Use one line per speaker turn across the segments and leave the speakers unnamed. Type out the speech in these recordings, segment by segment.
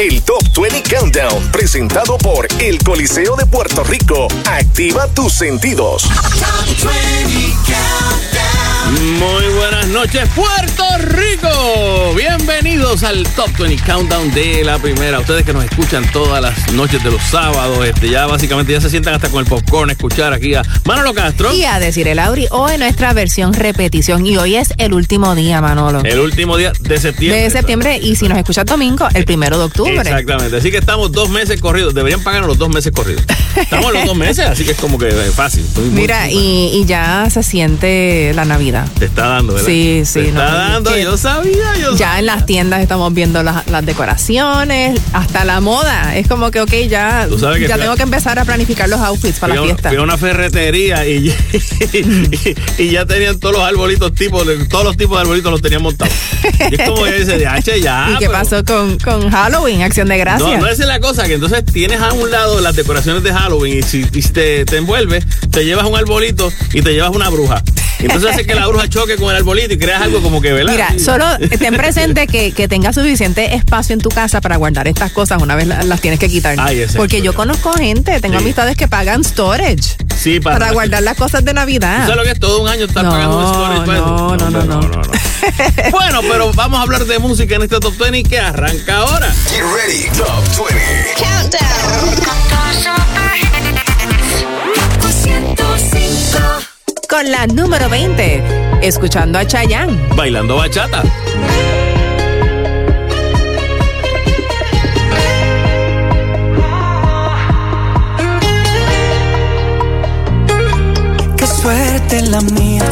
el Top 20 Countdown, presentado por el Coliseo de Puerto Rico. Activa tus sentidos. Top 20
muy buenas noches, Puerto Rico. Bienvenidos al Top 20 Countdown de la primera. Ustedes que nos escuchan todas las noches de los sábados, este, ya básicamente ya se sientan hasta con el popcorn a escuchar aquí a Manolo Castro.
Y a decir el Auri, hoy nuestra versión repetición. Y hoy es el último día, Manolo.
El último día de septiembre.
De septiembre. Y si nos escuchas domingo, el primero de octubre.
Exactamente. Así que estamos dos meses corridos. Deberían pagarnos los dos meses corridos. Estamos los dos meses, así que es como que fácil.
Mira, y ya se siente la Navidad.
Te está dando, ¿verdad?
Sí, sí.
Te está dando, yo sabía, yo
Ya en las tiendas estamos viendo las, decoraciones, hasta la moda. Es como que, ok, ya, ya tengo que empezar a planificar los outfits para la fiesta.
Fui a una ferretería y, y, ya tenían todos los arbolitos, tipos, todos los tipos de arbolitos los tenían montados. Y es como dice, de H ya.
¿Y qué pasó con, con Halloween, Acción de Gracias?
No, no esa es la cosa, que entonces tienes a un lado las decoraciones de Halloween y si, te, te envuelves, te llevas un arbolito y te llevas una bruja. Entonces hace que la bruja choque con el arbolito y creas algo como que, ¿verdad?
Mira, solo ten presente que, que tengas suficiente espacio en tu casa para guardar estas cosas una vez las, tienes que quitar. Porque yo conozco gente, tengo amistades que pagan storage.
Sí,
para, guardar las cosas de Navidad.
¿Sabes lo que es? Todo un año estar pagando storage.
No, no, no, no, no.
bueno, pero vamos a hablar de música en este Top 20 que arranca ahora.
Get ready, Top 20. Countdown.
Con la número 20, escuchando a Chayanne.
Bailando bachata.
Qué suerte la mía,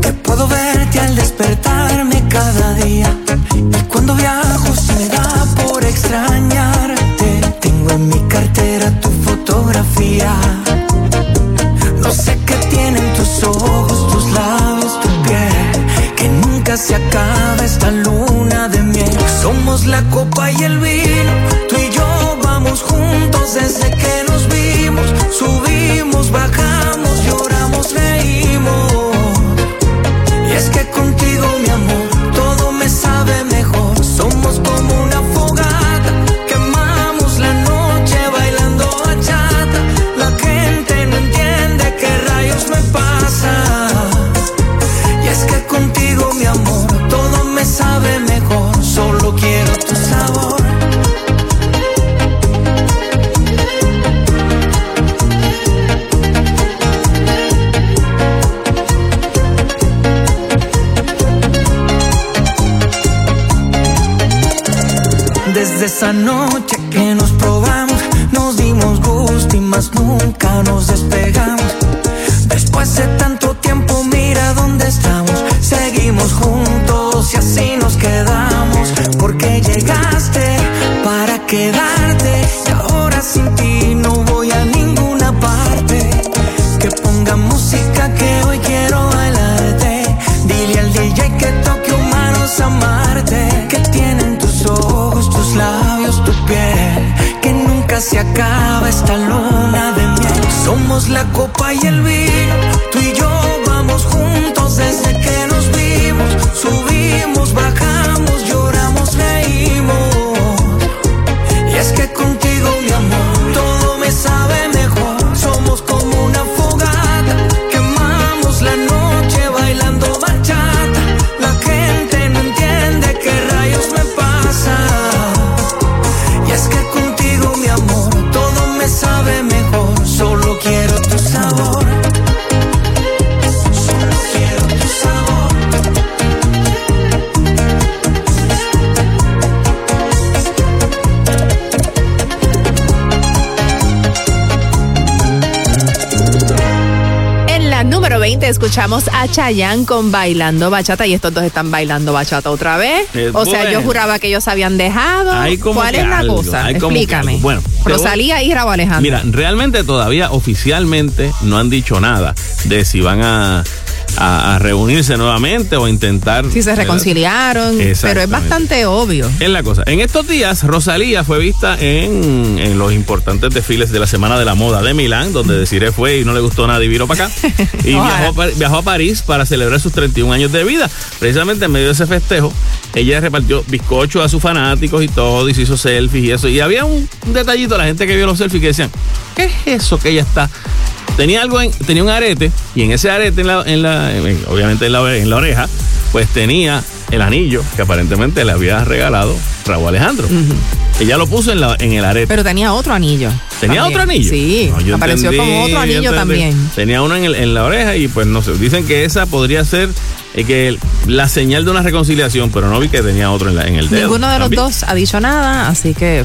que puedo verte al despertarme cada día. Y cuando viajo se me da por extrañarte. Tengo en mi cartera tu fotografía no sé qué tienen tus ojos, tus labios, tu piel. Que nunca se acaba esta luna de miel. Somos la copa y el vino. Tú y yo vamos juntos desde que nos vimos. Subimos, bajamos, Desde esa noche que nos probamos, nos dimos gusto y más nunca nos despegamos. Después de tanto tiempo, mira dónde estamos, seguimos juntos y así acaba esta luna de miel. Somos la copa y el vino. Tú y yo vamos juntos desde que nos vimos. Subimos, bajamos,
escuchamos a Chayanne con Bailando Bachata y estos dos están bailando bachata otra vez. o sea, yo juraba que ellos habían dejado. ¿Cuál es la cosa? Explícame.
Bueno,
Rosalía y Rabo Alejandro.
Mira, realmente todavía oficialmente no han dicho nada de si van a a, reunirse nuevamente o intentar.
Si se reconciliaron, pero es bastante obvio.
Es la cosa. En estos días, Rosalía fue vista en, en los importantes desfiles de la Semana de la Moda de Milán, donde Desiree fue y no le gustó nada y vino para acá. y viajó, a París para celebrar sus 31 años de vida. Precisamente en medio de ese festejo, ella repartió bizcocho a sus fanáticos y todo, y se hizo selfies y eso. Y había un, detallito, la gente que vio los selfies que decían, ¿qué es eso que ella está tenía algo tenía un arete y en ese arete en la, en la obviamente en la, en la, oreja pues tenía el anillo que aparentemente le había regalado Raúl Alejandro. Ella lo puso en, la, en el arete.
Pero tenía otro anillo
tenía otro anillo
sí apareció como otro anillo también.
Tenía uno en, en la oreja y pues no sé dicen que esa podría ser es que la señal de una reconciliación, pero no vi que tenía otro en, la, en el dedo.
Ninguno de los dos ha dicho nada, así que.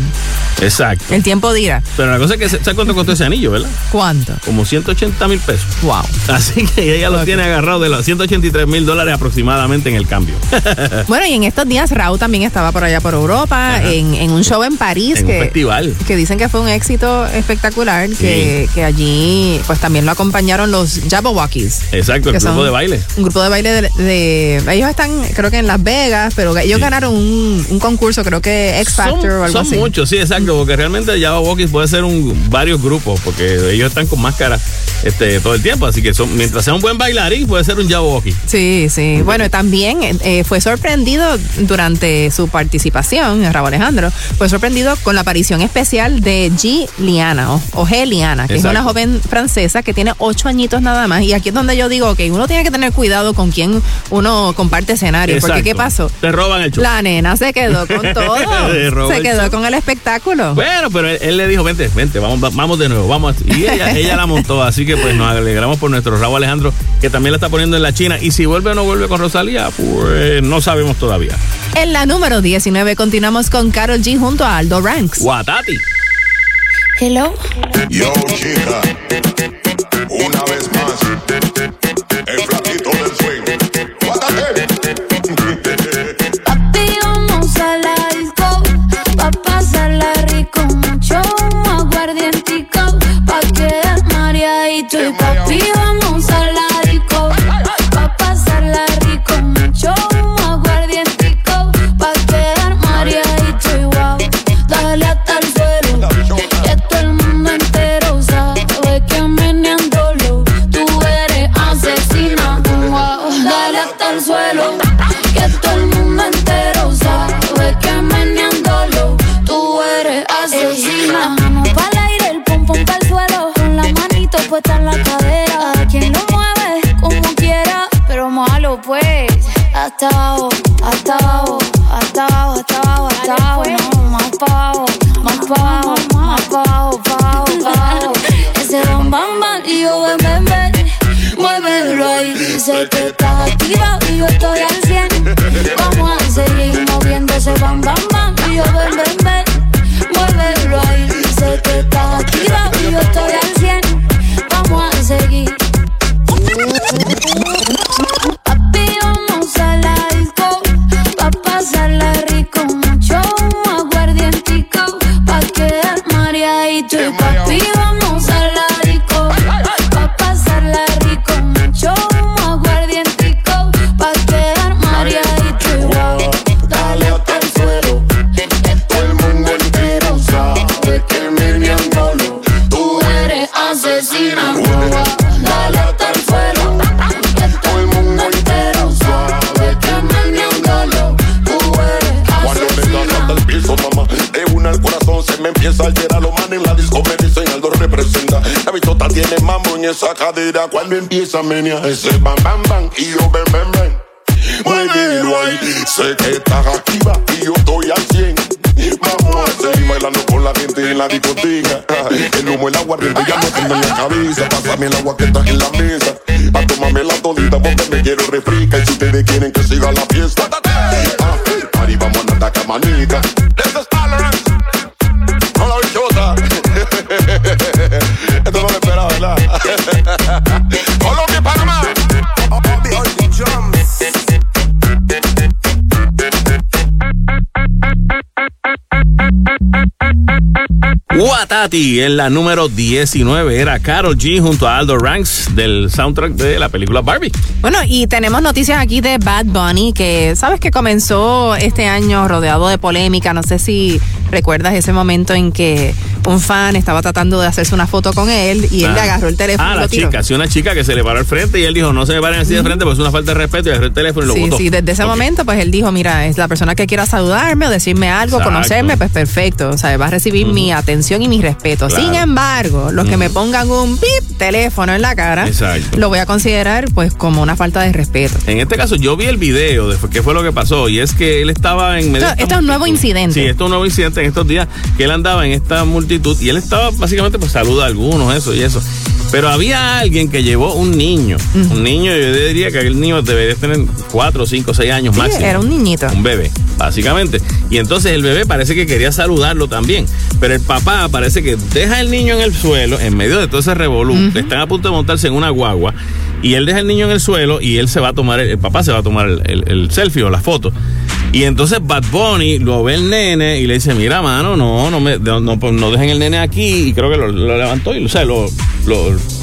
Exacto.
El tiempo dirá.
Pero la cosa es que, ¿sabes cuánto costó ese anillo, verdad?
¿Cuánto?
Como 180 mil pesos.
Wow.
Así que ella lo tiene agarrado de los 183 mil dólares aproximadamente en el cambio.
bueno, y en estos días Raúl también estaba por allá por Europa, en, un show en París.
En
que,
un festival.
Que dicen que fue un éxito espectacular, que, que, allí pues también lo acompañaron los Jabberwockies.
Exacto, el grupo de baile.
Un grupo de baile de, de, ellos están creo que en Las Vegas, pero ellos ganaron un, concurso, creo que X Factor o algo
así.
Son
muchos, sí, exacto, porque realmente Java Walkies puede ser un varios grupos, porque ellos están con máscara este, todo el tiempo, así que son, mientras sea un buen bailarín, puede ser un Java Walkie.
Sí, sí. Bueno, también eh, fue sorprendido durante su participación, Raúl Alejandro, fue sorprendido con la aparición especial de G. Liana, o, G. Liana, que es una joven francesa que tiene ocho añitos nada más, y aquí es donde yo digo que uno tiene que tener cuidado con quién uno comparte escenario. Porque ¿qué pasó?
Te roban el show.
La nena se quedó con todo. se quedó con el espectáculo.
Bueno, pero él, le dijo, vente, vente, vamos, vamos de nuevo, vamos. Y ella, la montó, así que pues nos alegramos por nuestro Raúl Alejandro, que también la está poniendo en la China. Y si vuelve o no vuelve con Rosalía, pues no sabemos todavía.
En la número 19 continuamos con Carol G junto a Aldo Ranks.
Guatati.
Hello.
Yo, chica. Una vez más. El We cuando empieza a menear ese bam bam bam y yo ven ven ven. Muévelo ahí, sé que estás activa y yo estoy al 100. Vamos a seguir bailando con la gente en la discoteca. El humo, el agua, ya no tengo en la cabeza. Pásame el agua que está en la mesa. Pa' tomarme la todita porque me quiero refrica. Y si ustedes quieren que siga la fiesta, ah, party, vamos a andar camanica.
Watati en la número 19 era Carol G junto a Aldo Ranks del soundtrack de la película Barbie.
Bueno, y tenemos noticias aquí de Bad Bunny que sabes que comenzó este año rodeado de polémica. No sé si recuerdas ese momento en que un fan estaba tratando de hacerse una foto con él y él le ah. agarró el teléfono.
Ah, la chica, sí, una chica que se le paró al frente y él dijo, no se me paren así de frente porque es una falta de respeto y agarró el teléfono y lo
sí, Sí, desde ese momento pues él dijo, mira, es la persona que quiera saludarme o decirme algo, conocerme, pues perfecto. O sea, va a recibir mi atención y mi respeto. Sin embargo, los que me pongan un pip teléfono en la cara, lo voy a considerar pues como una falta de respeto.
En este caso yo vi el video de qué fue lo que pasó y es que él estaba en
medio... Esto, es un nuevo incidente.
Sí, esto es un nuevo incidente en estos días que él andaba en esta multitud y él estaba básicamente pues saluda a algunos, eso y eso. Pero había alguien que llevó un niño. Un niño, yo diría que aquel niño debería tener 4, 5, 6 años sí, máximo.
Era un niñito.
Un bebé, básicamente. Y entonces el bebé parece que quería saludarlo también. Pero el papá parece que deja el niño en el suelo, en medio de todo ese revolú. Están a punto de montarse en una guagua. Y él deja el niño en el suelo y él se va a tomar, el, papá se va a tomar el selfie o la foto. Y entonces Bad Bunny lo ve el nene y le dice, mira, mano, no, no me, no, no dejen el nene aquí. Y creo que lo, levantó y, o sea, lo,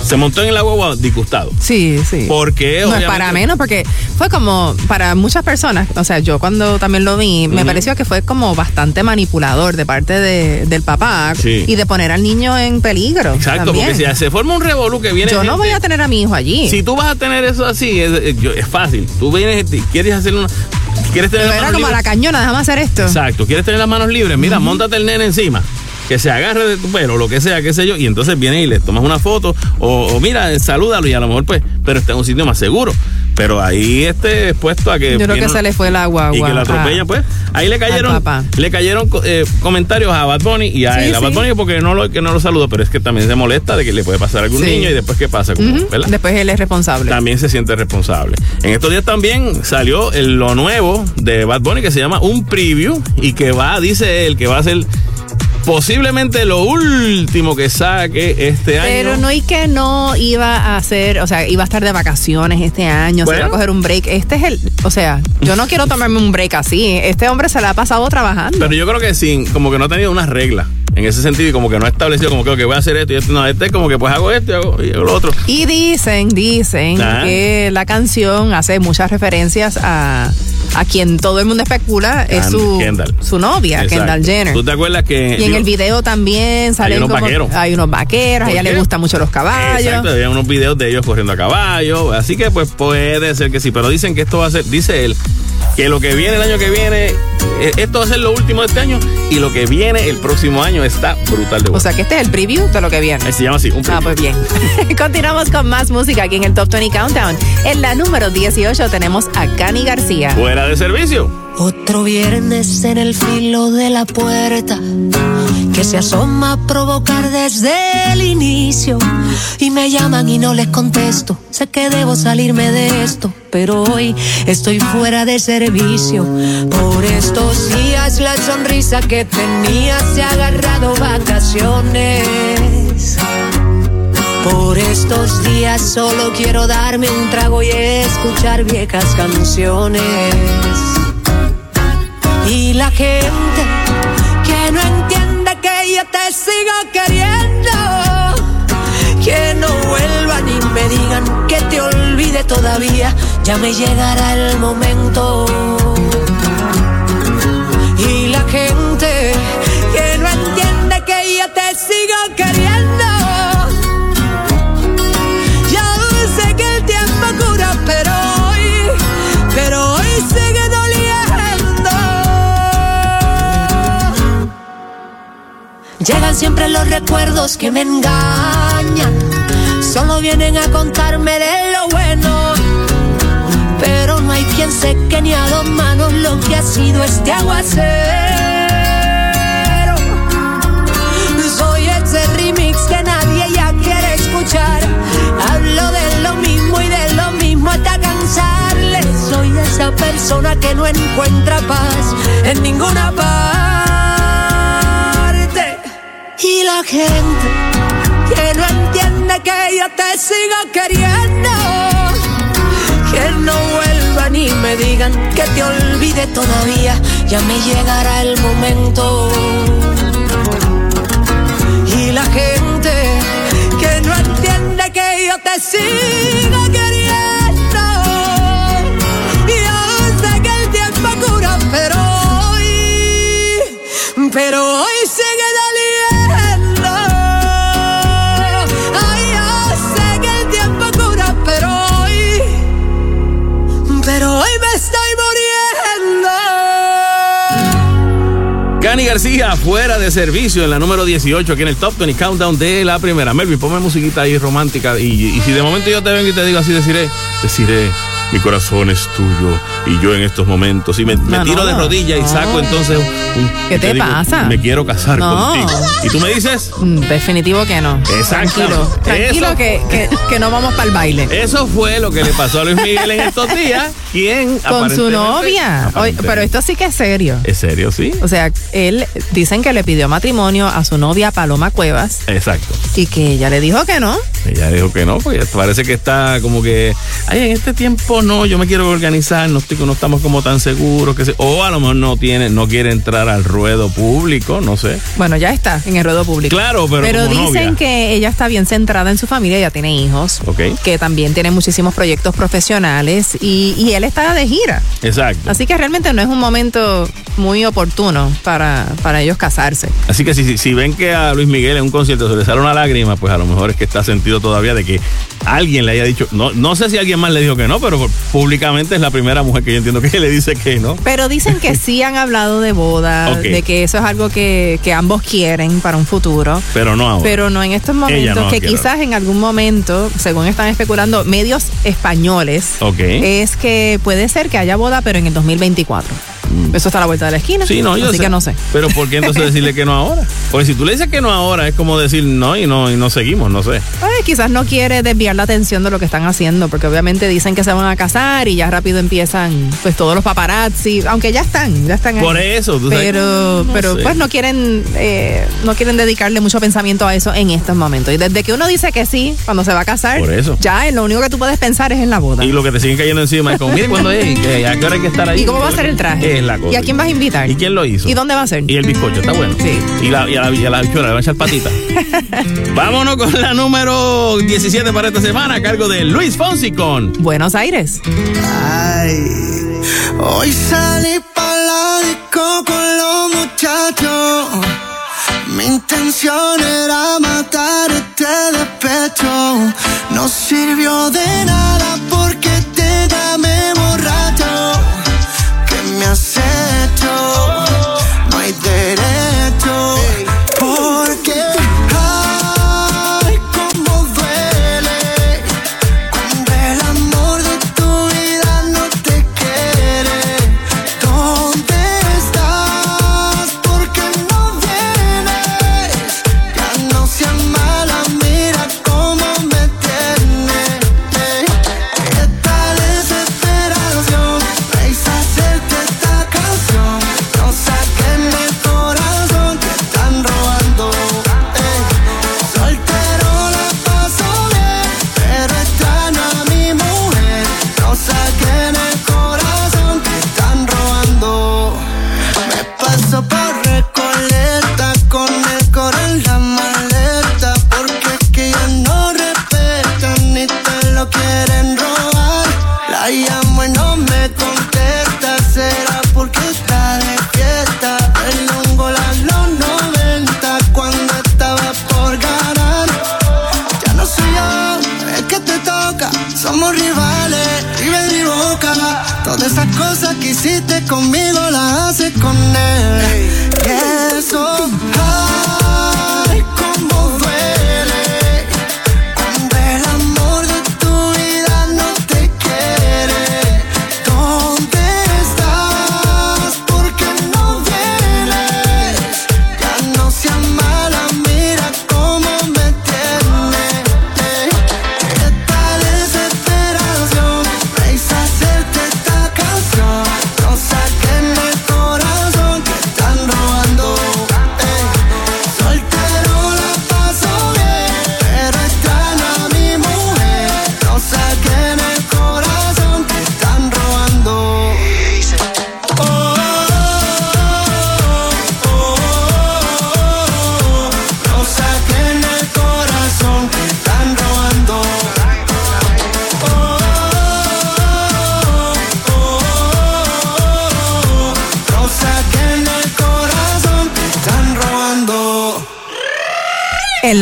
se montó en el agua disgustado.
Sí, sí.
Porque
no es para menos, porque fue como para muchas personas, o sea, yo cuando también lo vi, me pareció que fue como bastante manipulador de parte de, del papá y de poner al niño en peligro.
Exacto, porque si se forma un revolú que viene.
Yo no voy a tener a mi hijo allí.
Si tú vas a tener eso así, es, es fácil. Tú vienes, quieres hacer una ¿Quieres tener
Pero era como la cañona, déjame hacer esto.
Exacto. ¿Quieres tener las manos libres? Mira, montate el nene encima que se agarre de tu pelo, lo que sea, qué sé yo, y entonces viene y le tomas una foto, o, mira, salúdalo y a lo mejor pues, pero está en un sitio más seguro. Pero ahí esté expuesto a que.
Yo creo que se le fue el agua.
Y que la atropella, pues. Ahí le cayeron, le cayeron eh, comentarios a Bad Bunny y a, Bad Bunny porque no lo, que no lo saludo, pero es que también se molesta de que le puede pasar a algún niño y después qué pasa,
Después él es responsable.
También se siente responsable. En estos días también salió lo nuevo de Bad Bunny que se llama Un Preview y que va, dice él, que va a ser posiblemente lo último que saque este año.
Pero no y que no iba a hacer, o sea, iba a estar de vacaciones este año, se iba a coger un break. Este es el, o sea, yo no quiero tomarme un break así. Este hombre se la ha pasado trabajando.
Pero yo creo que sí, como que no ha tenido unas reglas en ese sentido y como que no ha establecido como que, voy a hacer esto y esto. No, este es como que pues hago esto y hago, y hago lo otro.
Y dicen, dicen ah. que la canción hace muchas referencias a a quien todo el mundo especula es su, su novia, Kendall Jenner.
¿Tú te acuerdas que...
Y en el video también salen hay unos vaqueros. Hay unos vaqueros, a ella le gustan mucho los caballos.
Exacto, había unos videos de ellos corriendo a caballo, así que pues puede ser que sí, pero dicen que esto va a ser, dice él, que lo que viene el año que viene, esto va a ser lo último de este año y lo que viene el próximo año está brutal de bueno.
O sea que este es el preview de lo que viene.
Se llama así, un
preview. Ah, pues bien. Continuamos con más música aquí en el Top 20 Countdown. En la número 18 tenemos a Cani García.
Fuera de servicio.
Otro viernes en el filo de la puerta que se asoma a provocar desde el inicio. Y me llaman y no les contesto. Sé que debo salirme de esto, pero hoy estoy fuera de servicio. Por estos días la sonrisa que tenía se ha agarrado vacaciones. Por estos días solo quiero darme un trago y escuchar viejas canciones. Y la gente que no entiende que yo te sigo queriendo. Que no vuelvan y me digan que te olvide todavía. Ya me llegará el momento. Llegan siempre los recuerdos que me engañan. Solo vienen a contarme de lo bueno. Pero no hay quien seque ni a dos manos lo que ha sido este aguacero. Soy ese remix que nadie ya quiere escuchar. Hablo de lo mismo y de lo mismo hasta cansarle. Soy esa persona que no encuentra paz en ninguna paz y la gente que no entiende que yo te sigo queriendo. Que no vuelvan y me digan que te olvide todavía. Ya me llegará el momento.
Y la gente que no entiende que yo te sigo queriendo. Yo sé que el tiempo cura, pero hoy, pero
Cani García, fuera de servicio en la número 18, aquí en el Top 20 Countdown de la primera. Melvin, ponme musiquita ahí romántica. Y, y si de momento yo te vengo y te digo así, deciré, deciré mi corazón es tuyo y yo en estos momentos y me, tiro de rodillas y saco entonces un,
¿Qué te, pasa?
me quiero casar contigo. ¿Y tú me dices?
Mm, definitivo que no.
Exacto.
Tranquilo, tranquilo que, que, no vamos para el baile.
Eso fue lo que le pasó a Luis Miguel en estos días. ¿Quién?
Con su novia. pero esto sí que es serio.
¿Es serio, sí?
O sea, él dicen que le pidió matrimonio a su novia Paloma Cuevas.
Exacto.
Y que ella le dijo que no.
Ella dijo que no, pues parece que está como que, ay, en este tiempo no, yo me quiero organizar, no, estoy, no estamos como tan seguros, que se, o a lo mejor no tiene, no quiere entrar al ruedo público, no sé.
Bueno, ya está en el ruedo público.
Claro, pero
Pero dicen que ella está bien centrada en su familia, ya tiene hijos,
okay.
que también tiene muchísimos proyectos profesionales y, y él está de gira.
Exacto.
Así que realmente no es un momento muy oportuno para, para ellos casarse.
Así que si, si ven que a Luis Miguel en un concierto se le sale una lágrima, pues a lo mejor es que está sentido todavía de que alguien le haya dicho, no, no sé si alguien más le dijo que no, pero públicamente es la primera mujer que yo entiendo que le dice que no.
Pero dicen que sí han hablado de boda, de que eso es algo que, que, ambos quieren para un futuro.
Pero no ahora.
Pero no en estos momentos, que quizás en algún momento, según están especulando medios españoles, es que puede ser que haya boda, pero en el 2024. Mm. Eso está a la vuelta de la esquina.
Sí, no, yo
Así que no sé.
Pero ¿por qué entonces decirle que no ahora? Porque si tú le dices que no ahora, es como decir no y no y no seguimos, no sé.
Pues quizás no quiere desviar la atención de lo que están haciendo, porque obviamente dicen que se van a casar y ya rápido empiezan pues todos los paparazzi, aunque ya están, ya están
Por eso, tú
Pero, pero pues no quieren, eh, no quieren dedicarle mucho pensamiento a eso en estos momentos. Y desde que uno dice que sí, cuando se va a casar,
Por eso.
ya lo único que tú puedes pensar es en la boda.
Y lo que te siguen cayendo encima es como, mire cuándo es, y a qué hora hay que estar ahí.
¿Y cómo va a ser el traje?
Es la cosa.
¿Y a quién vas a invitar?
¿Y quién lo hizo?
¿Y dónde va a ser?
Y el bizcocho, está bueno.
Sí.
Y la, y a la, y a la bichuela, le van a echar patita. Vámonos con la número 17 para esta semana, a cargo de Luis Fonsi con
Buenos Aires.
Ay, hoy salí para la disco con los muchachos. Mi intención era matar este despecho. No sirvió de nada porque te llamé borracho. Que me has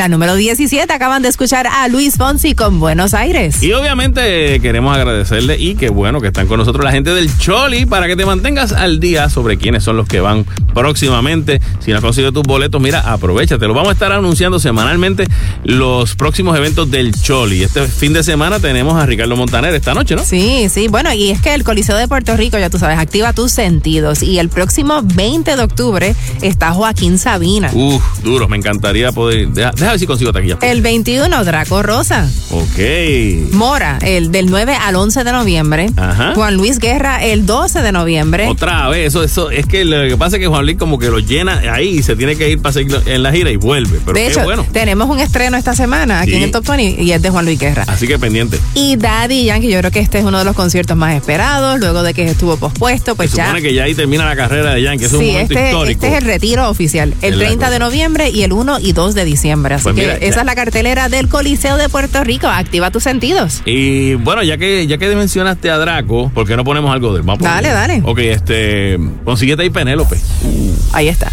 la número 17 acaban de escuchar a Luis Fonsi con Buenos Aires.
Y obviamente queremos agradecerle y qué bueno que están con nosotros la gente del Choli para que te mantengas al día sobre quiénes son los que van próximamente. Si no has conseguido tus boletos, mira, aprovechate. Lo vamos a estar anunciando semanalmente los próximos eventos del Choli. Este fin de semana tenemos a Ricardo Montaner esta noche, ¿no?
Sí, sí. Bueno, y es que el Coliseo de Puerto Rico, ya tú sabes, activa tus sentidos. Y el próximo 20 de octubre está Joaquín Sabina.
Uf, duro. Me encantaría poder Deja, ver si consigo taquilla.
El 21, Draco Rosa.
Ok.
Mora, el del 9 al 11 de noviembre. Ajá. Juan Luis Guerra, el 12 de noviembre.
Otra vez, eso, eso, es que lo que pasa es que Juan Luis como que lo llena ahí y se tiene que ir para seguir en la gira y vuelve. Pero
de hecho,
bueno.
tenemos un estreno esta semana aquí en el Top 20 y es de Juan Luis Guerra.
Así que pendiente.
Y Daddy Yankee, yo creo que este es uno de los conciertos más esperados, luego de que estuvo pospuesto, pues
se
ya.
supone que ya ahí termina la carrera de Yankee, es un momento
este,
histórico.
Este es el retiro oficial, el 30 de noviembre y el 1 y 2 de diciembre. Así pues que esa es la cartelera del Coliseo de Puerto Rico. Activa tus sentidos.
Y bueno, ya que ya que mencionaste a Draco, ¿por qué no ponemos algo de él?
dale, dale.
Ok, este, consíguete ahí Penélope.
Ahí está.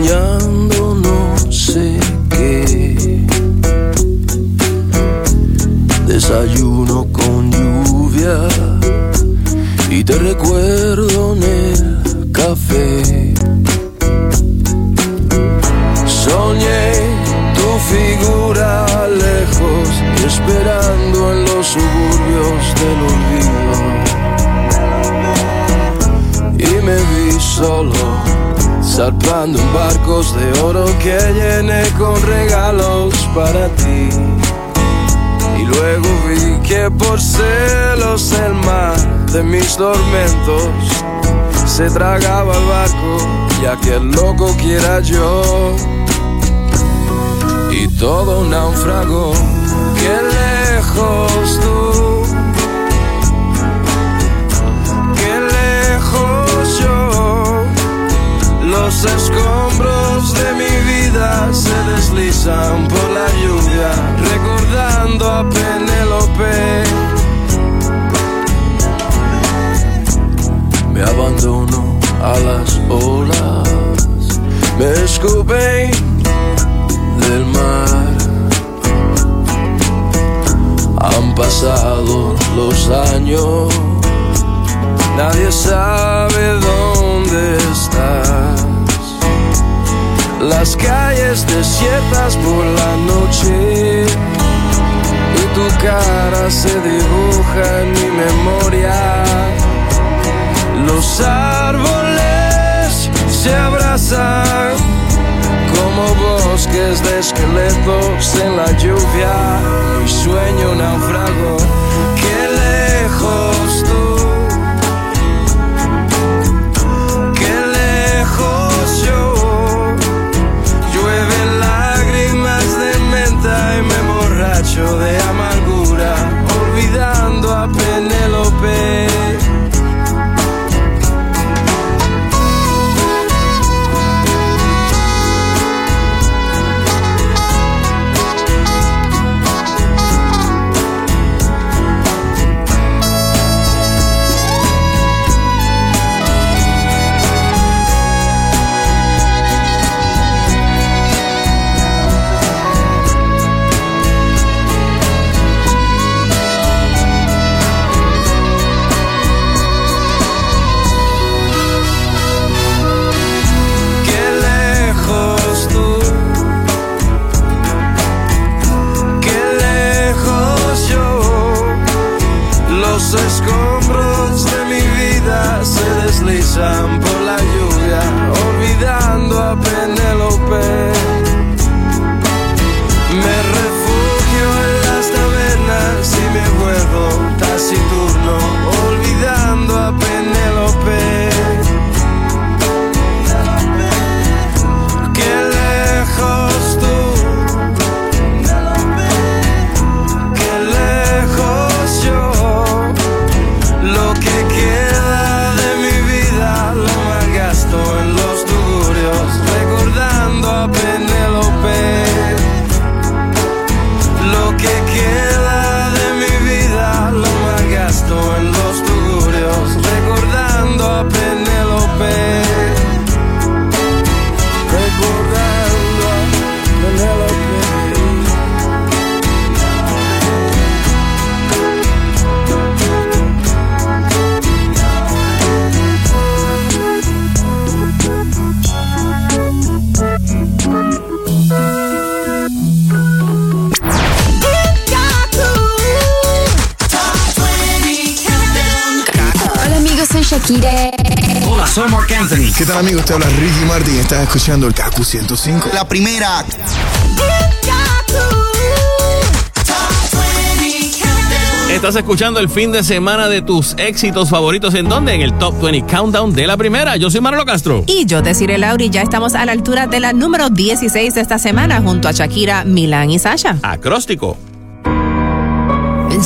Soñando no sé qué. Desayuno con lluvia y te recuerdo que llené con regalos para ti. Y luego vi que por celos el mar de mis tormentos se tragaba el barco y aquel loco quiera yo. Y todo un náufrago, que lejos tú Los escombros de mi vida se deslizan por la lluvia, recordando a Penélope. Me abandono a las olas, me escupé del mar. Han pasado los años, nadie sabe dónde estás. Las calles desiertas por la noche y tu cara se dibuja en mi memoria. Los árboles se abrazan como bosques de esqueletos en la lluvia. Mi sueño naufrago, de
Anthony.
¿Qué tal, amigos? Te habla Ricky Martin. Estás escuchando el KQ 105.
La primera.
Estás escuchando el fin de semana de tus éxitos favoritos. ¿En dónde? En el Top 20 Countdown de la primera. Yo soy Marlo Castro.
Y yo, Desiree Lauri, ya estamos a la altura de la número 16 de esta semana junto a Shakira, Milán y Sasha.
Acróstico.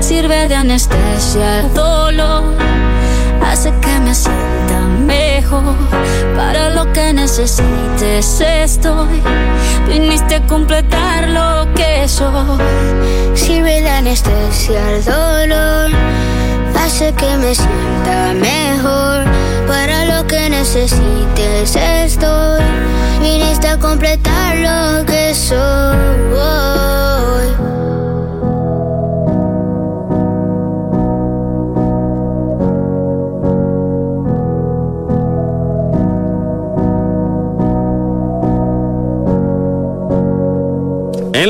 Sirve de anestesia al dolor. Hace que me sienta mejor. Para lo que necesites estoy. Viniste a completar lo que soy.
Sirve de anestesia al dolor. Hace que me sienta mejor. Para lo que necesites estoy. Viniste a completar lo que soy.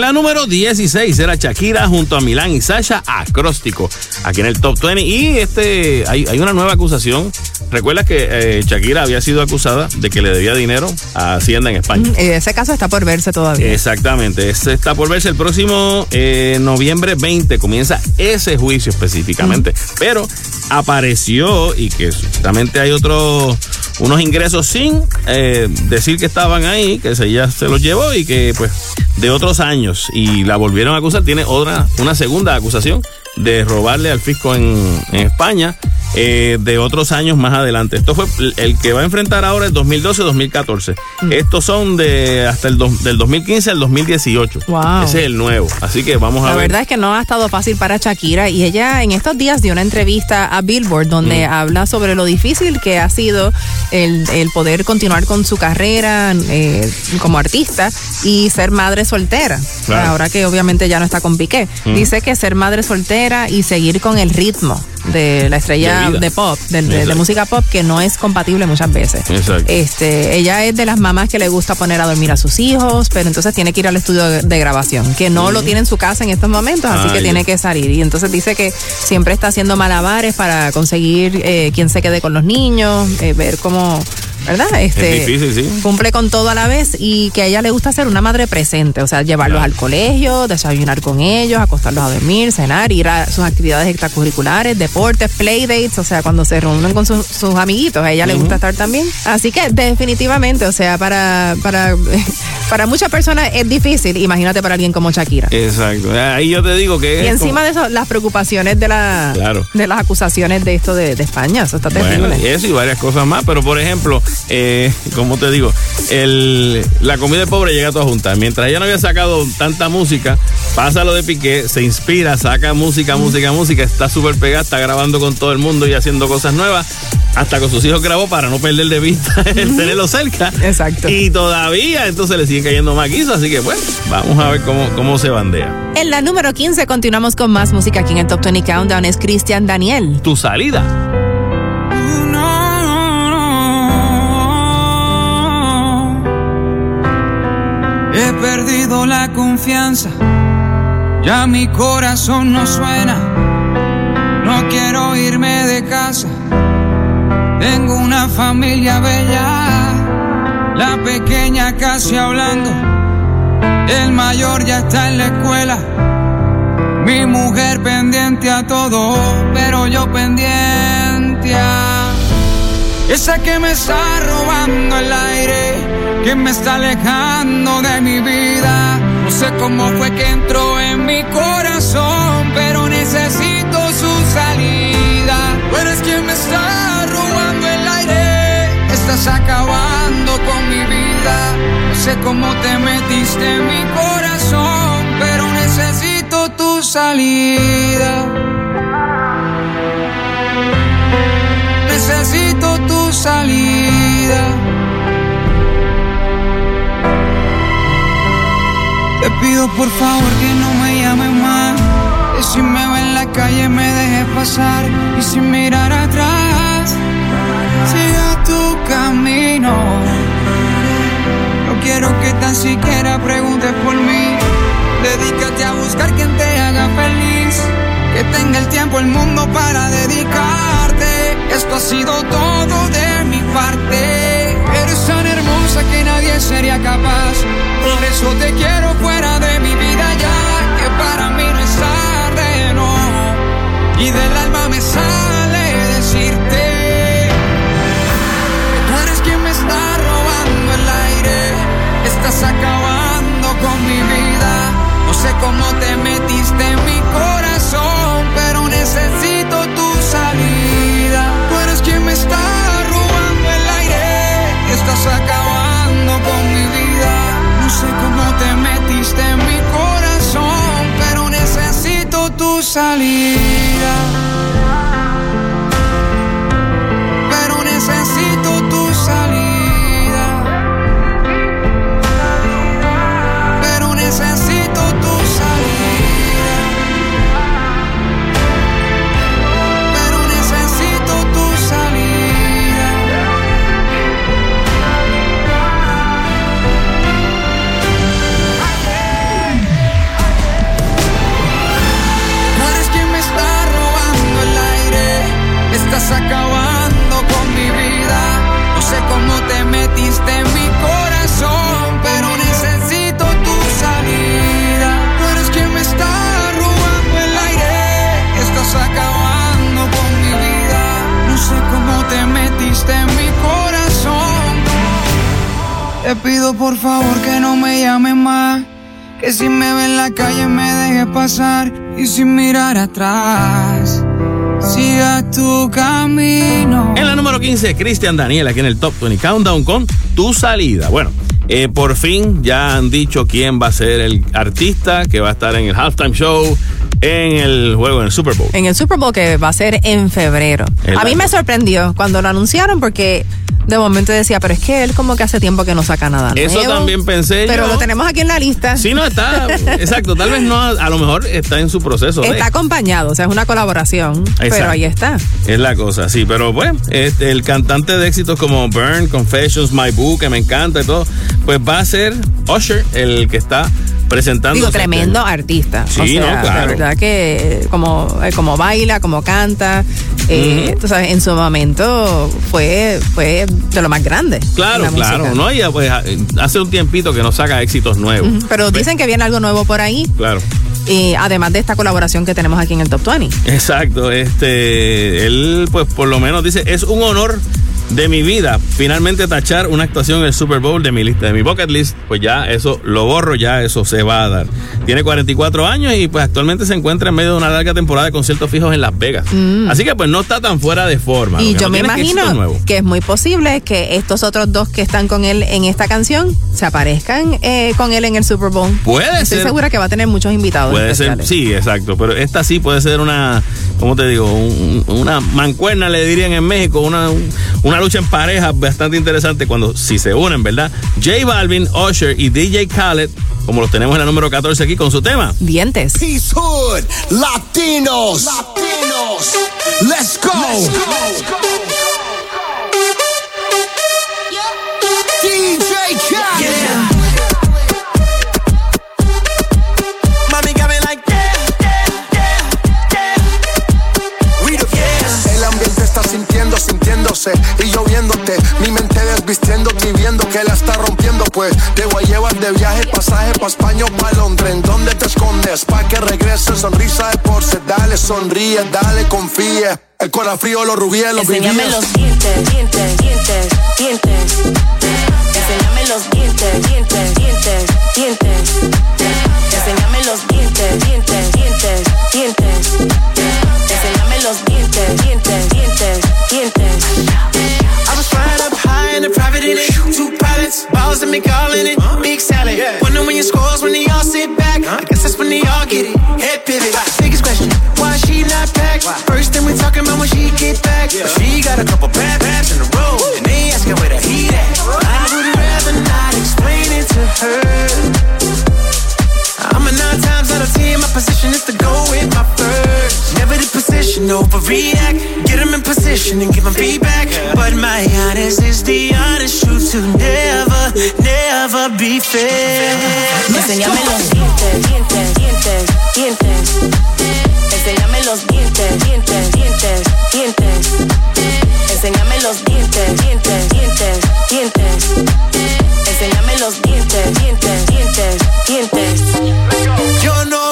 La número 16 era Shakira junto a Milán y Sasha Acróstico, aquí en el Top 20. Y este hay, hay una nueva acusación. Recuerda que eh, Shakira había sido acusada de que le debía dinero a Hacienda en España.
Y ese caso está por verse todavía.
Exactamente, ese está por verse el próximo eh, noviembre 20, comienza ese juicio específicamente. Pero apareció y que justamente hay otros unos ingresos sin eh, decir que estaban ahí, que se, ya se los llevó y que pues de otros años y la volvieron a acusar. Tiene otra, una segunda acusación de robarle al fisco en, en España eh, de otros años más adelante. Esto fue el que va a enfrentar ahora el 2012-2014. Estos son de hasta el do, del 2015 al 2018.
Wow.
Ese es el nuevo. Así que vamos a
La
ver.
verdad es que no ha estado fácil para Shakira y ella en estos días dio una entrevista a Billboard donde habla sobre lo difícil que ha sido el, el poder continuar con su carrera eh, como artista y ser madre soltera.
Claro.
Ahora que obviamente ya no está con Piqué.
Mm.
Dice que ser madre soltera y seguir con el ritmo de la estrella
De
pop, de, de- música pop, que no es compatible muchas veces.
Exacto.
Este, ella es de las mamás que le gusta poner a dormir a sus hijos, pero entonces tiene que ir al estudio de, grabación, que no lo tiene en su casa en estos momentos, así
Ah,
que tiene que salir. Y entonces dice que siempre está haciendo malabares para conseguir eh, quien se quede con los niños, eh, ver cómo, ¿verdad? Este,
es difícil, sí.
cumple con todo a la vez y que a ella le gusta ser una madre presente, o sea, llevarlos al colegio, desayunar con ellos, acostarlos a dormir, cenar, ir a sus actividades extracurriculares, deportes, playdates, o sea, cuando se reúnen con sus- sus amiguitos, a ella le gusta estar también. Así que definitivamente, o sea, para, para para muchas personas es difícil, imagínate para alguien como Shakira.
Exacto. Ahí yo te digo que.
Y encima de eso, las preocupaciones de, la,
Claro.
de las acusaciones de esto de, de España. Eso está terrible.
Bueno, eso y varias cosas más, pero por ejemplo, eh, como te digo, el, la comida de pobre llega toda junta. Mientras ella no había sacado tanta música, pasa lo de Piqué, se inspira, saca música, música, música, está súper pegada, está grabando con todo el mundo y haciendo cosas nuevas. Hasta con sus hijos grabó para no perder de vista el tenerlo cerca.
Exacto.
Y todavía entonces le siguen cayendo más guisos, así que bueno, vamos a ver cómo, cómo se bandea.
En la número 15 continuamos con más música aquí en el Top 20 Countdown. Es Cristian Daniel.
Tu salida.
Perdido la confianza, ya mi corazón no suena. No quiero irme de casa, tengo una familia bella, la pequeña casi hablando, el mayor ya está en la escuela. Mi mujer pendiente a todo, pero yo pendiente a esa que me está robando el aire, que me está alejando de mi vida. No sé cómo fue que entró en mi corazón, pero necesito su salida. Tú eres quien me está robando el aire, estás acabando con mi vida. No sé cómo te metiste en mi corazón, pero necesito tu salida. Necesito tu salida. Te pido por favor que no me llames más. Que si me ve en la calle me dejes pasar. Y sin mirar atrás, siga tu camino. No quiero que tan siquiera preguntes por mí. Dedícate a buscar quien te haga feliz. Que tenga el tiempo, el mundo para dedicarte. Esto ha sido todo de mi parte. Hermosa que nadie sería capaz. Por eso te quiero fuera de mi vida ya. Que para mí no es tarde, no. Y del alma me sale decirte. Tú eres quien me está robando el aire. Estás acabando con mi vida. No sé cómo te metiste en mi corazón, pero necesito tu salida. Tú eres quien me está robando el aire. Estás acabando con mi vida. No sé cómo te metiste en mi corazón, pero necesito tu salida. Estás acabando con mi vida. No sé cómo te metiste en mi corazón, pero necesito tu salida. Tú eres quien me está robando el aire. Estás acabando con mi vida. No sé cómo te metiste en mi corazón. Te pido por favor que no me llames más. Que si me ve en la calle me deje pasar y sin mirar atrás. Siga tu camino.
En la número 15, Cristian Daniel, aquí en el Top 20 Countdown con Tu Salida. Bueno, eh, por fin ya han dicho quién va a ser el artista que va a estar en el halftime show, en el juego, en el Super Bowl.
En el Super Bowl que va a ser en febrero.
El
a mí
año.
me sorprendió cuando lo anunciaron porque de momento decía, pero es que él como que hace tiempo que no saca nada
Eso
nuevo.
también pensé
Pero
yo.
lo tenemos aquí en la lista.
Sí, no está. exacto, tal vez no, a lo mejor está en su proceso. de-
Está acompañado, o sea, es una colaboración. Pero ahí está.
Es la cosa, sí, pero bueno, este, el cantante de éxitos como Burn, Confessions, My Boo, que me encanta y todo, pues va a ser Usher el que está presentando.
Digo, tremendo artista.
Sí,
o sea,
no, claro.
La verdad que eh, como, eh, como baila, como canta, eh, tú sabes, en su momento fue, fue de lo más grande.
Claro,
la
claro,
música.
¿no? Ella pues hace un tiempito que no saca éxitos nuevos.
Pero dicen que viene algo nuevo por ahí,
Claro.
y además de esta colaboración que tenemos aquí en el Top 20.
Exacto, este, él pues por lo menos dice, es un honor de mi vida, finalmente tachar una actuación en el Super Bowl de mi lista, de mi bucket list, pues ya eso lo borro, ya eso se va a dar. Tiene 44 años y pues actualmente se encuentra en medio de una larga temporada de conciertos fijos en Las Vegas. Así que pues no está tan fuera de forma.
Mm. Y yo
no
me imagino que es muy posible que estos otros dos que están con él en esta canción se aparezcan eh, con él en el Super Bowl.
Puede
Estoy
ser.
segura que va a tener muchos invitados.
Puede ser, sí, exacto. Pero esta sí puede ser una, ¿cómo te digo? Un- una mancuerna, le dirían en México, una, una lucha en pareja bastante interesante cuando si se unen, ¿verdad? J Balvin, Usher y DJ Khaled, como los tenemos en la número 14 aquí con su tema.
Dientes.
Peace Hood, Latinos, Latinos, let's go. DJ Khaled.
Mami
y lloviéndote. Mi mente desvistiéndote y viendo que la está rompiendo. Pues te voy a llevar de viaje, pasaje pa' España o pa' Londres. ¿En dónde te escondes? Pa' que regrese, sonrisa de porce. Dale, sonríe, dale, confía. El corazón frío, los rubíes, los
Enséñame los dientes, dientes, dientes, dientes. Enséñame los dientes, dientes, dientes, dientes. Enséñame los dientes, dientes, dientes, dientes.
Balls and me calling it. Big salad. Wonder when your scores when they all sit back. I guess that's when they all get it. Head pivot. Biggest question, why she not back? First thing we talking about when she get back. But she got a couple bad babs in a row. And they asking where the heat at. I would rather not explain it to her. I'm a nine times out of ten. My position is to position, overreact. Get them in position and give them feedback. But my honest is the honest truth to never, never be fair.
Enséñame los dientes, dientes, dientes, dientes. Enséñame los dientes, dientes, dientes, dientes. Enséñame los dientes, dientes, dientes, dientes. Enséñame los dientes, dientes, dientes, dientes.
Yo no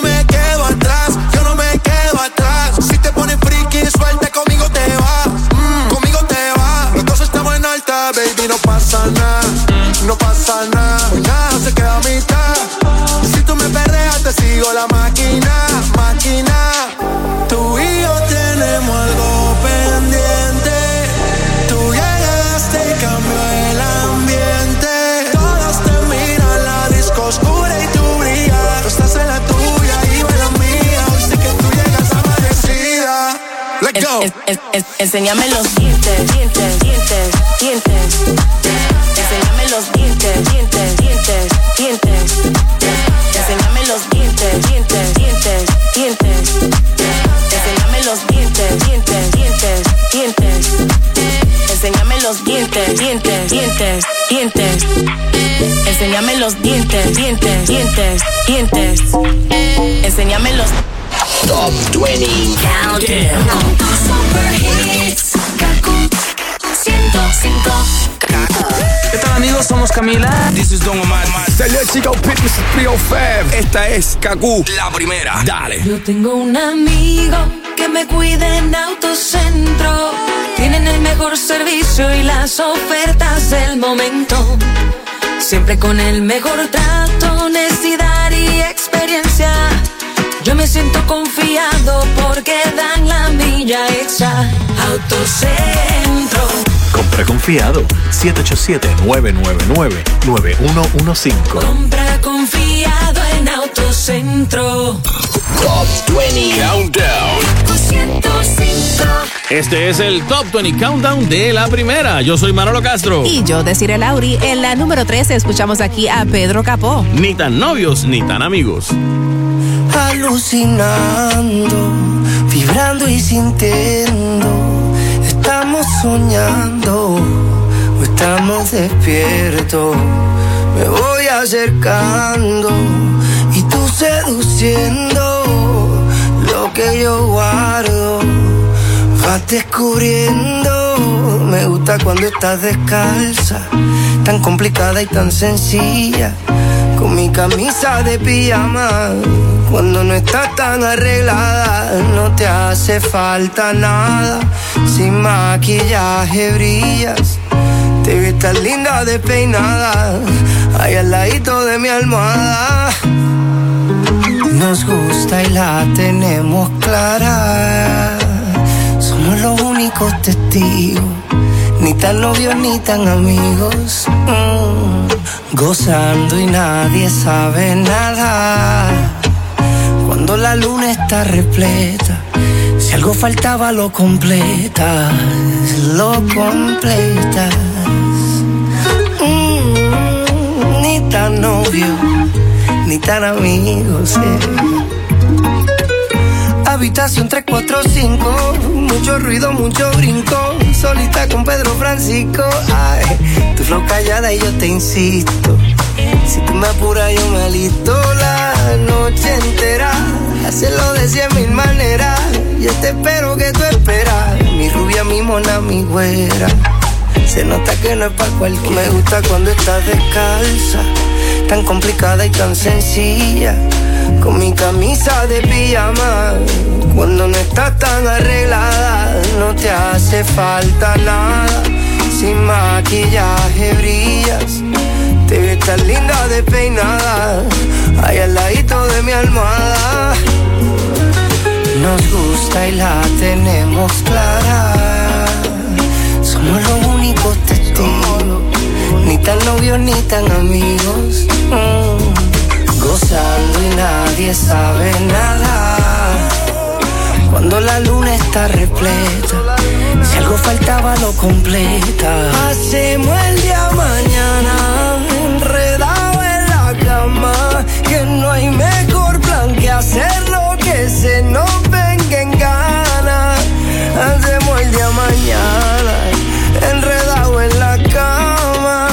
baby, no pasa nada. No pasa nada, pues nada se queda a mitad. Si tú me perreas, te sigo la máquina, máquina. Tú y yo tenemos algo pendiente. Tú llegaste y cambió el ambiente. Todos te miran, la disco oscura y tú brillas. Tú estás en la tuya y yo en la mía. Hoy sí que tú llegas amanecida. Let's go.
Es- es- es- enséñame los dientes, dientes, dientes, dientes. Enséñame los dientes, dientes, dientes, dientes. Enséñame los dientes, dientes, dientes, dientes. Enséñame los dientes, dientes, dientes, dientes. Enséñame los dientes, dientes, dientes, dientes. Enséñame los dientes, dientes, dientes, dientes. Enséñame los
Top 20 Countdown.
Super Hits, Kaku 105.
¿Qué tal amigos? Somos Camila. This is Don Omar.
Salut Chico Pit, Mr. 305. Esta es Kaku, la primera. Dale.
Yo tengo un amigo que me cuida en Autocentro. Tienen el mejor servicio y las ofertas del momento. Siempre con el mejor trato, honestidad y experiencia. Yo me siento confiado porque dan la milla extra. Autocentro.
Compra confiado. 787-999-9115.
Compra confiado en Autocentro.
Top 20 Countdown.
105.
Este es el Top 20 Countdown de la primera. Yo soy Manolo Castro.
Y yo, Desiree Lauri, en la número 13 escuchamos aquí a Pedro Capó.
Ni tan novios ni tan amigos.
alucinando, vibrando y sintiendo. Estamos soñando o estamos despiertos. Me voy acercando y tú seduciendo lo que yo guardo. Vas descubriendo, me gusta cuando estás descalza, tan complicada y tan sencilla con mi camisa de pijama. Cuando no estás tan arreglada, no te hace falta nada.
Sin maquillaje brillas. Te ves tan linda despeinada, ahí al ladito de mi almohada. Nos gusta y la tenemos clara. Somos los únicos testigos, ni tan novios ni tan amigos. Mm, Gozando y nadie sabe nada. Cuando la luna está repleta, si algo faltaba lo completas, lo completas. Mm, ni tan novio, ni tan amigos. eh. Habitación 345, mucho ruido, mucho brinco. Solita con Pedro Francisco. Ay, tu flow callada y yo te insisto. Si tú me apuras, yo me alisto la noche entera. Hacerlo de cien mil maneras. Yo te espero que tú esperas. Mi rubia, mi mona, mi güera. Se nota que no es para cualquiera. Me gusta cuando estás descalza, tan complicada y tan sencilla. Con mi camisa de pijama, cuando no estás tan arreglada, no te hace falta nada. Sin maquillaje brillas, te ves tan linda despeinada, ahí al ladito de mi almohada. Nos gusta y la tenemos clara. Somos los únicos testigos, ni tan novios ni tan amigos. Mm, Gozando y nadie sabe nada. Cuando la luna está repleta, si algo faltaba lo completa. Hacemos el día mañana, enredado en la cama, que no hay mejor plan que hacerlo que se nos venga en gana. Hacemos el día mañana, enredado en la cama,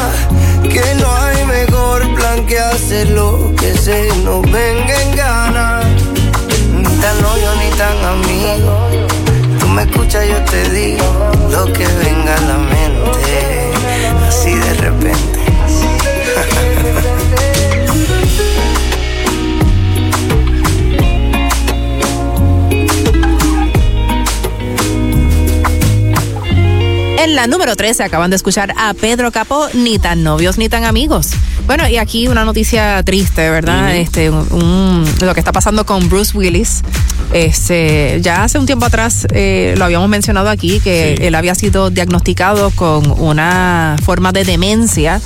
que no hay mejor plan que hacerlo que se nos venga en gana. Ni tan novio ni tan amigo. Tú me escuchas, yo te digo lo que venga a la mente, así de repente.
En la número 13 acaban de escuchar a Pedro Capó, ni tan novios ni tan amigos. Bueno, y aquí una noticia triste, ¿verdad? Este, un- lo que está pasando con Bruce Willis. Este, ya hace un tiempo atrás eh, lo habíamos mencionado aquí que él había sido diagnosticado con una forma de demencia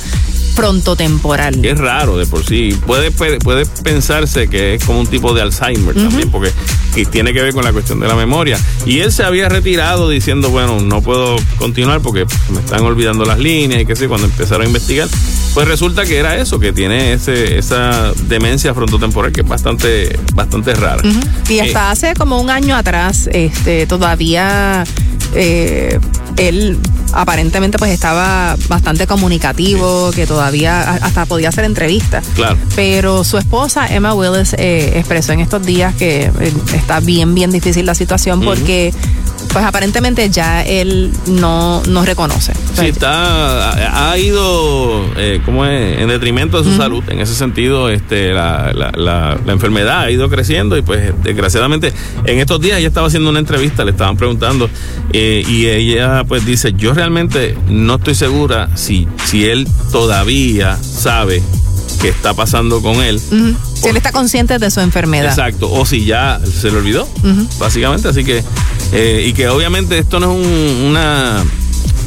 frontotemporal.
Es raro de por sí. Puede, puede pensarse que es como un tipo de Alzheimer también, porque y tiene que ver con la cuestión de la memoria. Y él se había retirado diciendo, bueno, no puedo continuar porque me están olvidando las líneas y qué sé, cuando empezaron a investigar, pues resulta que era eso, que tiene ese, esa demencia frontotemporal que es bastante, bastante rara.
Y
Eh,
hasta hace como un año atrás, este, todavía eh, él aparentemente pues estaba bastante comunicativo, que todavía hasta podía hacer entrevistas.
Claro.
Pero su esposa Emma Willis eh, expresó en estos días que eh, está bien, bien difícil la situación porque pues aparentemente ya él no, no reconoce.
Sí, está, ha- ido, eh, ¿cómo es? En detrimento de su salud. En ese sentido, este, la, la, la- la enfermedad ha ido creciendo y pues desgraciadamente en estos días ella estaba haciendo una entrevista, le estaban preguntando eh, y ella pues dice, yo realmente no estoy segura si, si él todavía sabe qué está pasando con él.
Si él está consciente de su enfermedad.
Exacto, o si ya se le olvidó, básicamente. Así que, eh, y que obviamente esto no es un- una,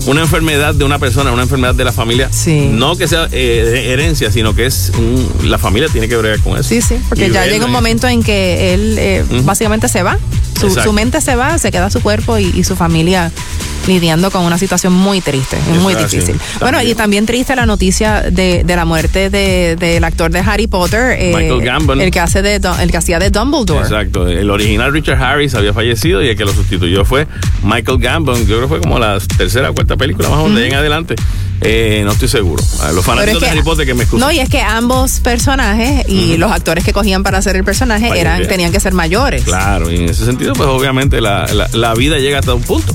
una enfermedad de una persona, una enfermedad de la familia. No que sea eh, herencia, sino que es un- la familia tiene que bregar con eso.
Sí, sí, porque
Y
ya llega un
en-
momento en que él eh, básicamente se va, su, su mente se va, se queda su cuerpo y, y su familia lidiando con una situación muy triste, es muy difícil. Bueno, y también triste la noticia de, de la muerte de- del actor de Harry Potter, eh,
Michael Gambon.
el que hace de el que hacía de Dumbledore.
Exacto, el original Richard Harris había fallecido y el que lo sustituyó fue Michael Gambon. Yo creo que fue como la tercera o cuarta película, más o menos de ahí en adelante. Eh, no estoy seguro. A los fanáticos
es que-
de Harry Potter que me excusen.
No, y es que ambos personajes y los actores que cogían para hacer el personaje
Vaya
eran
idea.
tenían que ser mayores.
Claro, y en ese sentido, pues obviamente la, la- la vida llega hasta un punto.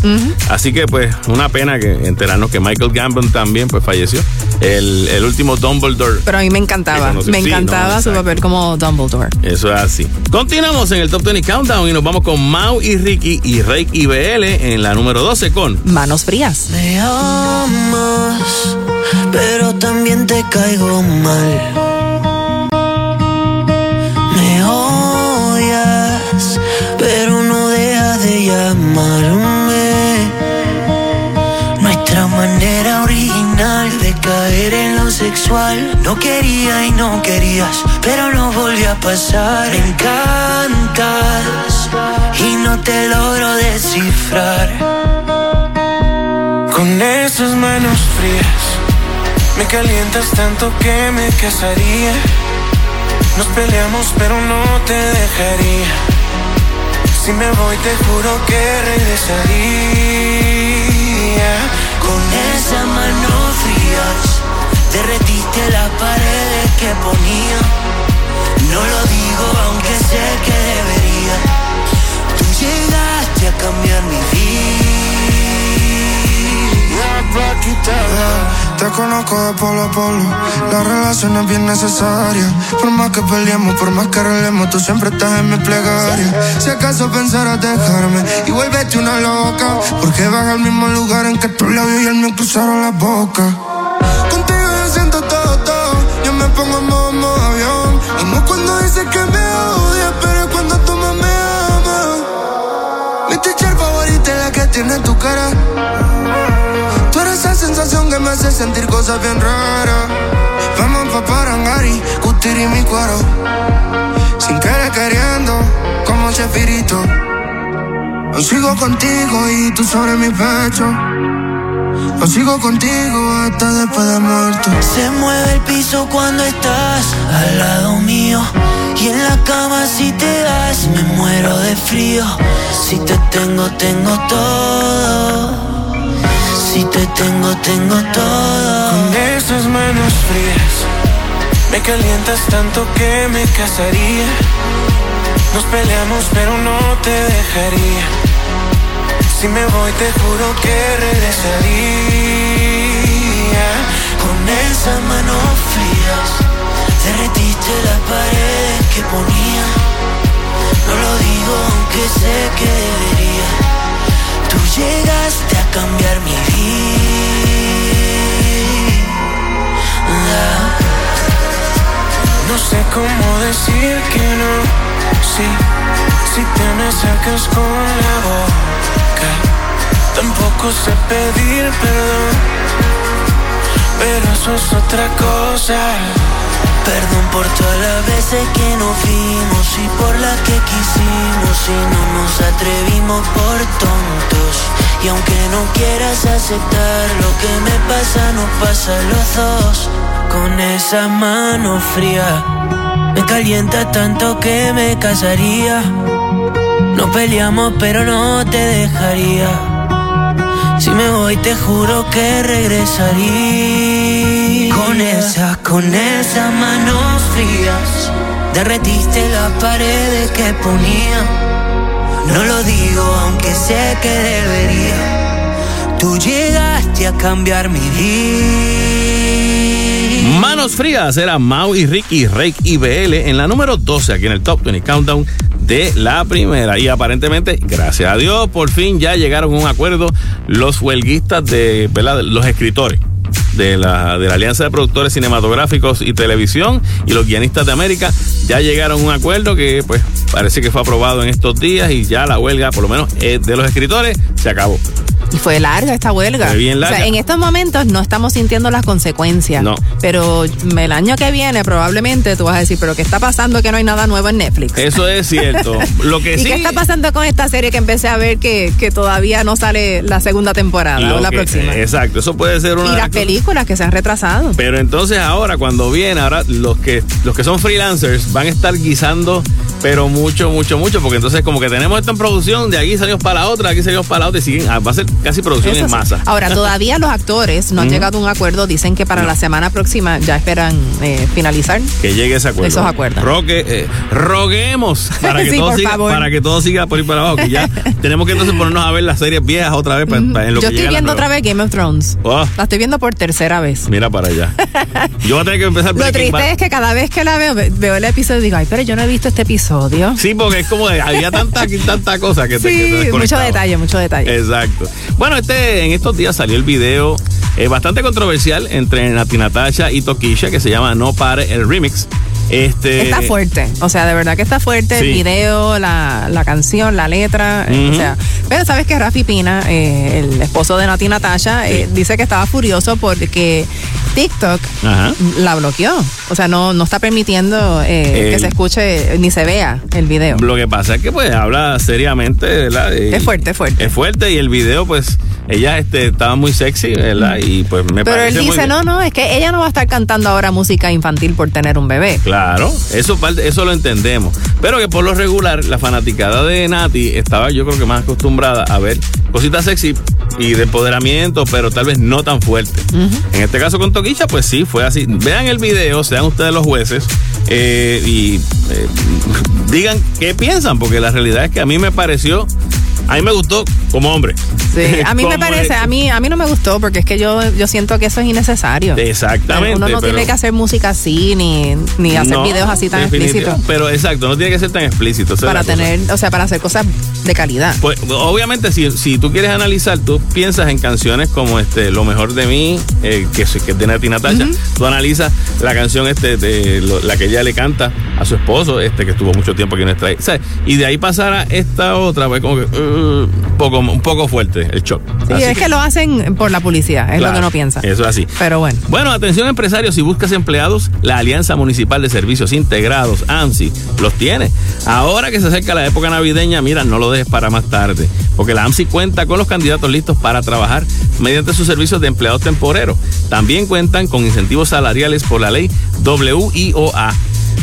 Así que, pues, una pena que enterarnos que Michael Gambon también pues falleció. El, el último Dumbledore.
Pero a mí me encantaba. Me
sí,
encantaba
no,
su papel como Dumbledore.
Eso es así. Continuamos en el Top 20 Countdown y nos vamos con Mau y Ricky y Rake y BL en la número 12 con
Manos frías.
Me amas, pero también te caigo mal. Me odias, pero no dejas de llamarme. Nuestra manera original de caer en lo sexual. No quería y no querías, pero no volvió a pasar. Me encantas y no te logro descifrar.
Con esas manos frías Me calientas tanto que me casaría Nos peleamos pero no te dejaría Si me voy te juro que regresaría
Con esa mano frías derretiste las paredes que ponía. No lo digo aunque sé que debería. Tú llegaste a cambiar mi
vida. Te conozco de polo a polo. La relación es bien necesaria. Por más que peleemos, por más que arreglemos, tú siempre estás en mi plegaria. Si acaso pensaras dejarme y vuélvete una loca. Porque vas al mismo lugar en que tu labio y el mío cruzaron la boca. Contigo yo siento todo, todo. Yo me pongo en modo, modo avión. Y no cuando dices que me odias, pero cuando tú me amas. Mi teacher favorita es la que tiene tu cara. Hace sentir cosas bien raras. Vamos pa' Parangari, Cutiri mi cuero. Sin querer queriendo, como Chespirito. Yo sigo contigo y tú sobre mi pecho. Yo sigo contigo hasta después de muerto.
Se mueve el piso cuando estás al lado mío. Y en la cama si te das me muero de frío. Si te tengo, tengo todo. Si te tengo, tengo todo.
Con esas manos frías Me calientas tanto que me casaría Nos peleamos pero no te dejaría Si me voy te juro que regresaría
Con esas manos frías derretiste las paredes que ponía. No lo digo aunque sé que. Tú llegaste a cambiar mi vida.
No sé cómo decir que no. Sí, si te me sacas con la boca. Tampoco sé pedir perdón Pero eso es otra cosa
Perdón por todas las veces que nos vimos y por las que quisimos y no nos atrevimos por tontos. Y aunque no quieras aceptar lo que me pasa, nos pasa los dos. Con esa mano fría, me calienta tanto que me casaría. No peleamos, pero no te dejaría. Si me voy te juro que regresaría Con esa, con esas manos frías Derretiste las paredes que ponía No lo digo aunque sé que debería Tú llegaste a cambiar mi vida
Manos Frías era Mau y Ricky, Rake y BL en la número 12 aquí en el Top 20 Countdown de la primera. Y aparentemente, gracias a Dios, por fin ya llegaron a un acuerdo los huelguistas de, ¿verdad? los escritores. De la, de la Alianza de Productores Cinematográficos y Televisión y los guionistas de América ya llegaron a un acuerdo que pues parece que fue aprobado en estos días y ya la huelga, por lo menos eh, de los escritores, se acabó.
Y fue larga esta huelga.
Fue bien
O
larga.
sea, en estos momentos no estamos sintiendo las consecuencias.
No.
Pero el año que viene probablemente tú vas a decir, pero ¿qué está pasando que no hay nada nuevo en Netflix?
Eso es cierto. Lo que
¿Y
sí
qué está pasando con esta serie que empecé a ver que, que todavía no sale la segunda temporada
lo
o la
que-
próxima?
Exacto, eso puede ser una
y las películas que se han retrasado.
Pero entonces ahora cuando viene, ahora los que los que son freelancers van a estar guisando, pero mucho, mucho, mucho, porque entonces como que tenemos esto en producción, de aquí salimos para la otra, de aquí salimos para la otra y siguen, ah, va a ser casi producción
Eso
en
sí.
masa.
Ahora, todavía los actores no han llegado a un acuerdo. Dicen que para la semana próxima ya esperan eh, finalizar.
que llegue ese acuerdo.
Esos acuerdos.
Roque, eh, roguemos para que,
Sí,
todo siga,
favor.
para que todo siga por ahí para abajo. Que ya tenemos que entonces ponernos a ver las series viejas otra vez. para- para- en lo
Yo
que
estoy viendo otra vez Game of Thrones.
Oh,
La estoy viendo por tercera vez.
mira para allá. Yo voy a tener que empezar
Lo triste
Bad.
es que cada vez que la veo, ve- veo el episodio y digo, ay, pero yo no he visto este episodio.
Sí, porque es como de- había tanta, tanta cosa que te, que te
Sí, mucho detalle, mucho detalle.
Exacto. Bueno, este en estos días salió el video eh, bastante controversial entre Nati Natasha y Tokisha que se llama No Pare el remix. Este
Está fuerte, o sea, de verdad que está fuerte
Sí.
el video, la, la canción, la letra, eh, o sea, pero sabes que Rafi Pina, eh, el esposo de Nati Natasha, eh, dice que estaba furioso porque TikTok
Ajá.
la bloqueó, o sea, no, no está permitiendo eh,
El-
que se escuche ni se vea el video.
Lo que pasa es que pues habla seriamente,
Es fuerte, es fuerte.
Es fuerte y el video pues ella este, estaba muy sexy, ¿verdad? Y pues me
Pero él
parece
dice, no, no, es que ella no va a estar cantando ahora música infantil por tener un bebé.
Claro, eso, eso lo entendemos. Pero que por lo regular, la fanaticada de Nati estaba yo creo que más acostumbrada a ver cositas sexy y de empoderamiento, pero tal vez no tan fuerte. En este caso con Toquilla, pues sí, fue así. Vean el video, sean ustedes los jueces eh, y eh, digan qué piensan, porque la realidad es que a mí me pareció, a mí me gustó como hombre.
Sí, a mí me parece, a mí, a mí no me gustó porque es que yo, yo siento que eso es innecesario.
Exactamente.
Uno no
pero-
tiene que hacer música así ni, ni hacer
No,
videos así tan explícitos
Pero exacto, no tiene que ser tan explícito.
para
cosa.
tener, o sea, para hacer cosas de calidad.
Pues obviamente si, si tú quieres analizar, tú piensas en canciones como este Lo mejor de mí, eh, que, que tiene a ti Natasha. Tú analizas la canción este de lo- la que ella le canta a su esposo, este que estuvo mucho tiempo aquí en nuestra. Y de ahí pasar a esta otra, pues como que uh, un poco, un poco fuerte el shock.
Sí,
Así
es que, lo hacen por la publicidad, es lo que uno piensa.
Eso es así.
Pero bueno.
Bueno, atención empresarios, si buscas empleados, la Alianza Municipal de Servicios Integrados, AMSI, los tiene. Ahora que se acerca la época navideña, mira, no lo dejes para más tarde, porque la AMSI cuenta con los candidatos listos para trabajar mediante sus servicios de empleados temporeros. También cuentan con incentivos salariales por la ley WIOA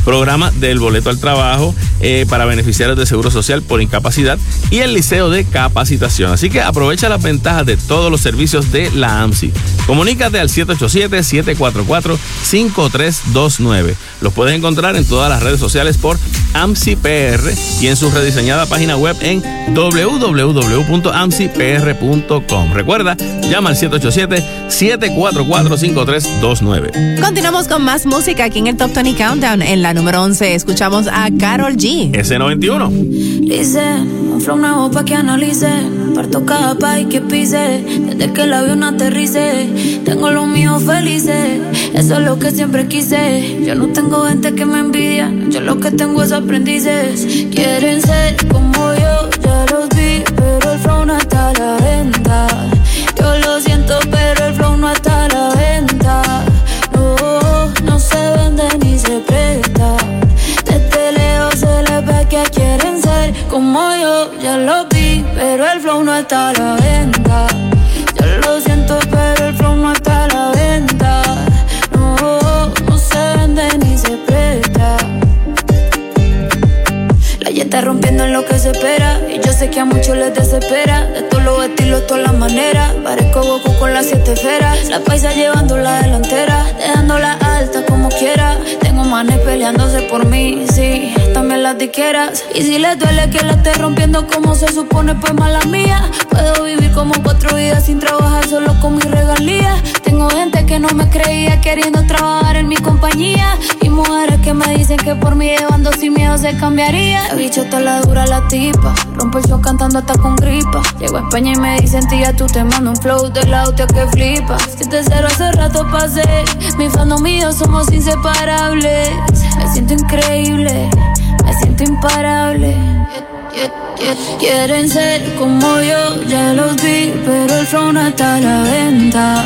programa del boleto al trabajo eh, para beneficiarios de seguro social por incapacidad y el liceo de capacitación. Así que aprovecha las ventajas de todos los servicios de la AMSI. Comunícate al 787-744-5329. Los puedes encontrar en todas las redes sociales por AMSI PR y en su rediseñada página web en www.amsipr.com. Recuerda, llama al 787-744-5329.
Continuamos con más música aquí en el Top 20 Countdown. En la número 11 escuchamos a Carol G.
S91.
Dice, un flow nuevo pa' que analice. Parto cada país que pise. Desde que el avión aterrice. Tengo los míos felices. Eso es lo que siempre quise. Yo no tengo gente que me envidia. Yo lo que tengo es aprendices. Quieren ser como yo, ya lo vi, pero el flow no está a la venta. Yo lo siento, pero el flow no está a la venta. No, se vende ni se presta. La está rompiendo en lo que se espera. Y yo sé que a muchos les desespera. De todos los estilos, todas las maneras. Parezco Goku con las siete esferas. La paisa llevando la delantera. Dejándola alta como quiera. Manes peleándose por mí. Sí, también las diqueras. Y si les duele que la esté rompiendo como se supone, pues mala mía. Puedo vivir como cuatro vidas sin trabajar solo con mis regalías. Tengo gente que no me creía queriendo trabajar en mi compañía. Y mujeres que dicen que por mí llevando sin miedo se cambiaría. La bichota la dura la tipa. Rompo el show cantando hasta con gripa. Llego a España y me dicen, tía, tú te mando un flow del auto que flipa. Si te cero hace rato pasé. Mi fandom mío somos inseparables. Me siento increíble. Me siento imparable. Quieren ser como yo, ya los vi, pero el flow no está a la venta.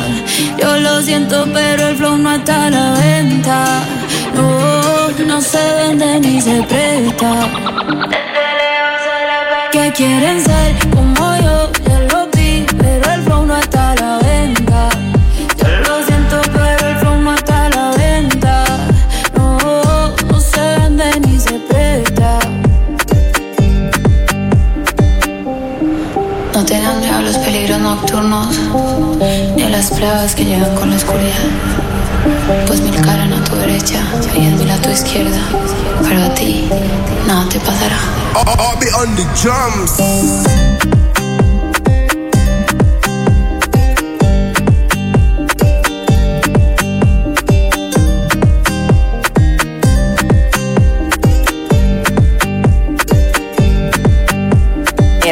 Yo lo siento, pero el flow no está a la venta. No, no se vende ni se presta. Desde lejos se la. Que quieren ser como yo, ya lo vi, pero el flow no está a la venta. Yo lo siento, pero el flow no está a la venta. No, no se vende ni se presta.
No tienen los peligros nocturnos, ni a las plagas que llegan con la oscuridad. Pues mil caerán a tu derecha y mil a tu izquierda. Pero a ti nada te pasará.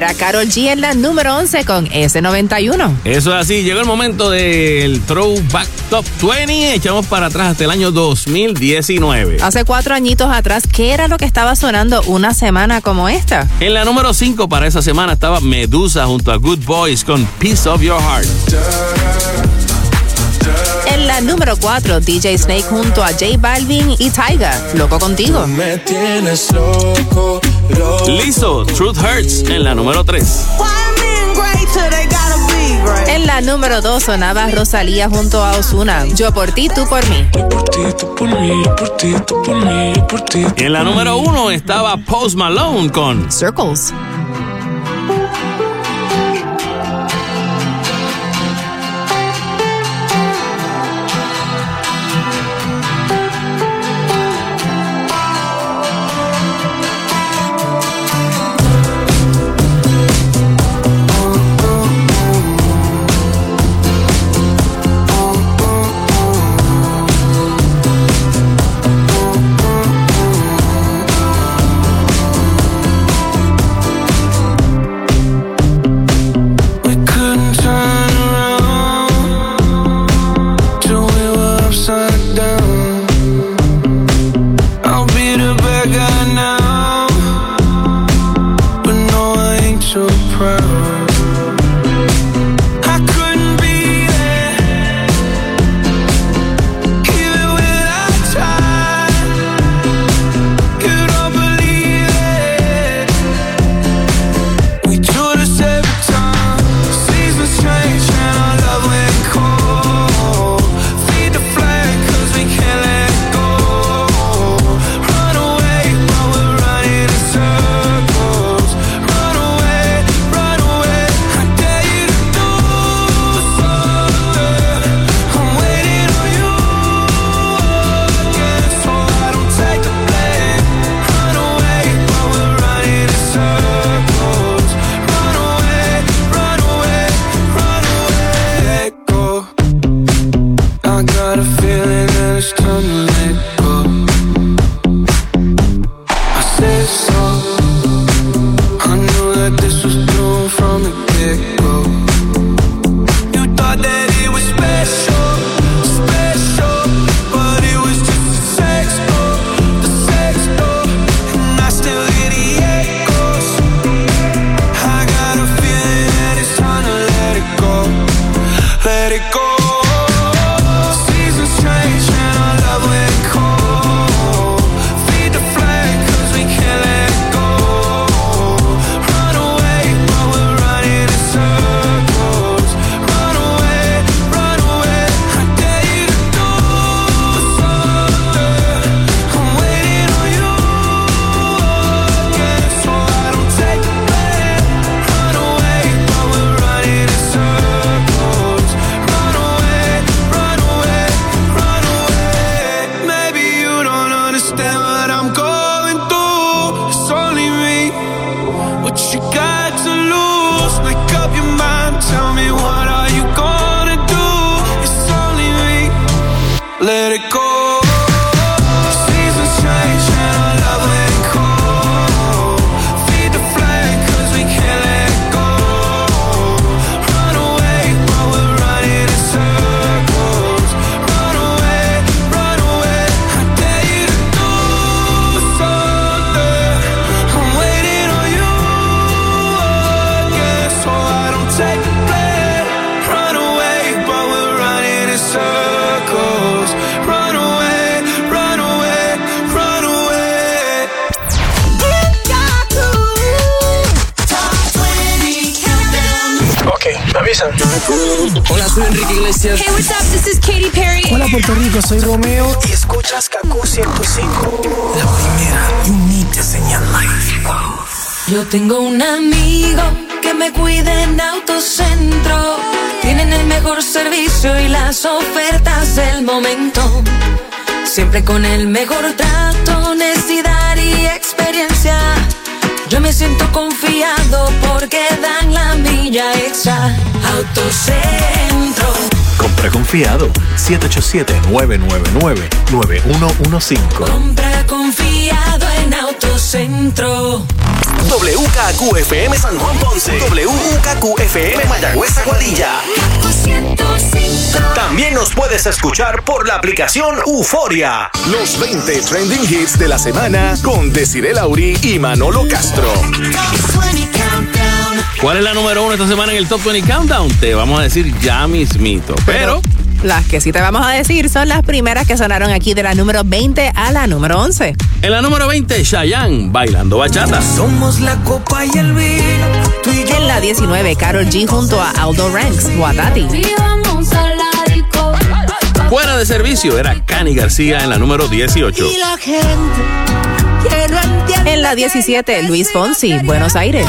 Era Carol G en la número 11 con S91.
Eso es así, llegó el momento del Throwback Top 20. Echamos para atrás hasta el año 2019.
Hace cuatro añitos atrás, ¿qué era lo que estaba sonando una semana como esta?
En la número 5 para esa semana estaba Medusa junto a Good Boys con Piece of Your Heart.
La número 4, DJ Snake junto a J Balvin y Tyga. Loco contigo.
Me tienes loco, loco
Lizzo, Truth Hurts en la número 3.
En la número 2 sonaba Rosalía junto a Osuna. Yo por ti, tú por mí.
En la número 1 estaba Post Malone con
Circles.
Confiado.
787-999-9115.
Compra confiado en Autocentro.
WKQFM San Juan Ponce. WKQFM Mayagüez Aguadilla. También nos puedes escuchar por la aplicación Euforia. Los 20 trending hits de la semana con Desiree Lauri y Manolo Castro.
¿Cuál es la número uno esta semana en el Top 20 Countdown? Te vamos a decir ya mismito. Pero,
Las que sí te vamos a decir son las primeras que sonaron aquí de la número 20 a la número 11.
en la número 20, Shayan bailando bachata.
Somos la copa y el vino. Tú y yo.
En la 19, Carol G junto a Aldo Ranks, Guatati.
Fuera de servicio era Cani García en la número 18.
Y la gente que no.
En la 17, Luis Fonsi, Buenos Aires.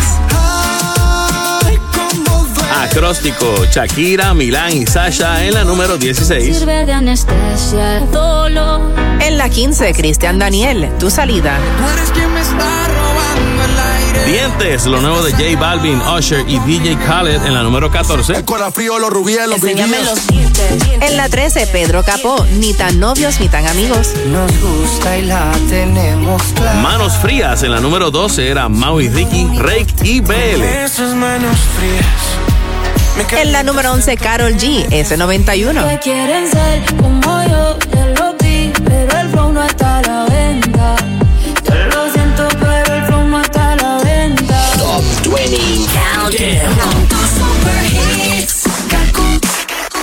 Acróstico, Shakira, Milán y Sasha en la número 16.
Sirve de anestesia el dolor.
En la 15, Cristian Daniel, Tu Salida.
Tú eres quien me está robando el aire.
Dientes, lo nuevo de J Balvin, Usher y DJ Khaled en la número 14.
Con la frío, los rubíes, los
Enséñame
vivíes.
los dientes, dientes.
En la 13, Pedro Capó, Ni tan novios ni tan amigos.
Nos gusta y la tenemos clara.
Manos frías en la número 12 era Maui Ricky, Rake y BL.
Esas manos frías.
En la número 11, Carol G, S91.
Que quieren ser como yo, ya lo vi, pero el flow no está a la venta. Yo lo siento, pero el flow no está a la venta.
Top 20 Countdown.
Super hits, Kaku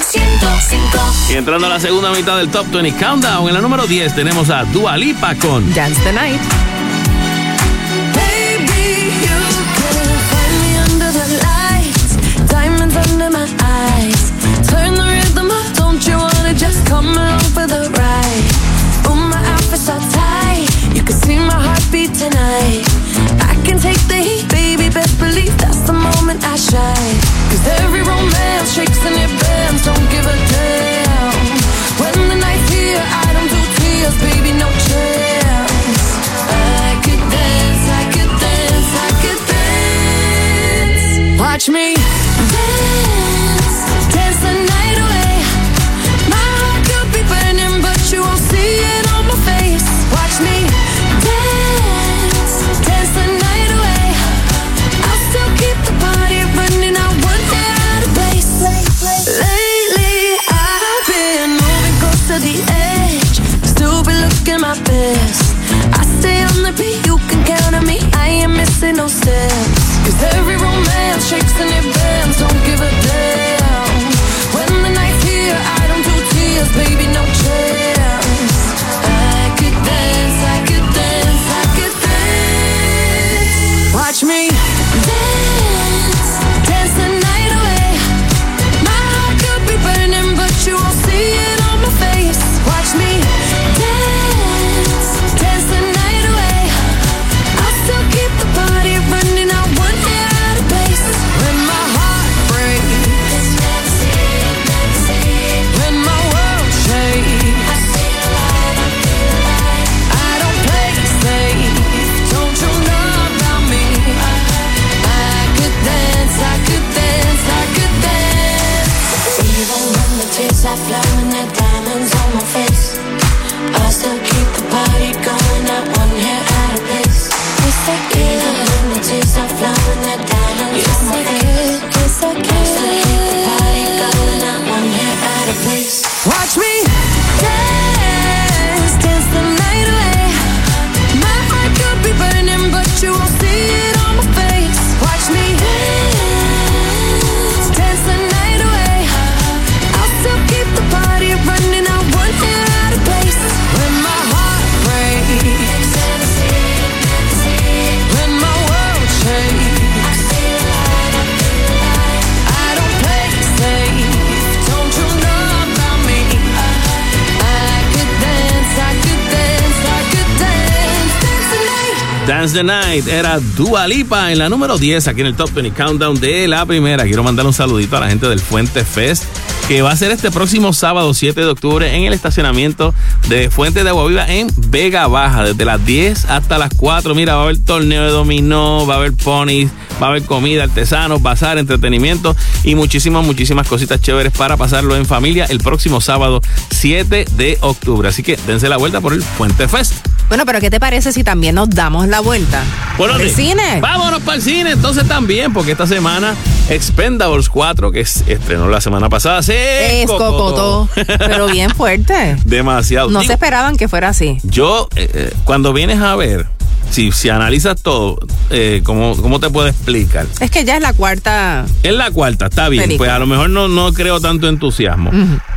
105.
Y entrando a la segunda mitad del Top 20 Countdown, en la número 10 tenemos a Dua Lipa con
Dance the Night.
Come along for the ride? My tight, you can see my heartbeat tonight. I can take the heat, baby, best believe that's the moment I every romance shakes and it don't give a damn. When the night's here, I don't do tears, baby, no chance. I could dance, I could dance, I could dance. Watch me and it
Dance the Night era Dua Lipa en la número 10 aquí en el Top 20 Countdown de la primera. Quiero mandar un saludito a la gente del Fuente Fest que va a ser este próximo sábado 7 de octubre en el estacionamiento de Fuente de Agua Viva en Vega Baja, desde las 10 hasta las 4. Mira, va a haber torneo de dominó, va a haber ponies, va a haber comida, artesanos, bazar, entretenimiento y muchísimas, muchísimas cositas chéveres para pasarlo en familia el próximo sábado 7 de octubre. Así que dense la vuelta por el Fuente Fest.
Bueno, pero ¿qué te parece si también nos damos la vuelta?
Bueno,
¿El
sí.
cine?
Vámonos para el cine entonces también, porque esta semana Expendables 4, que es- estrenó la semana pasada, se
Es
cocotó.
pero bien fuerte.
Demasiado.
No se esperaban que fuera así.
Yo, eh, eh, cuando vienes a ver, si, si analizas todo, eh, ¿cómo, ¿cómo te puedo explicar?
Es que ya es la cuarta.
Es la cuarta, está bien.
Película.
Pues a lo mejor no, no creo tanto entusiasmo.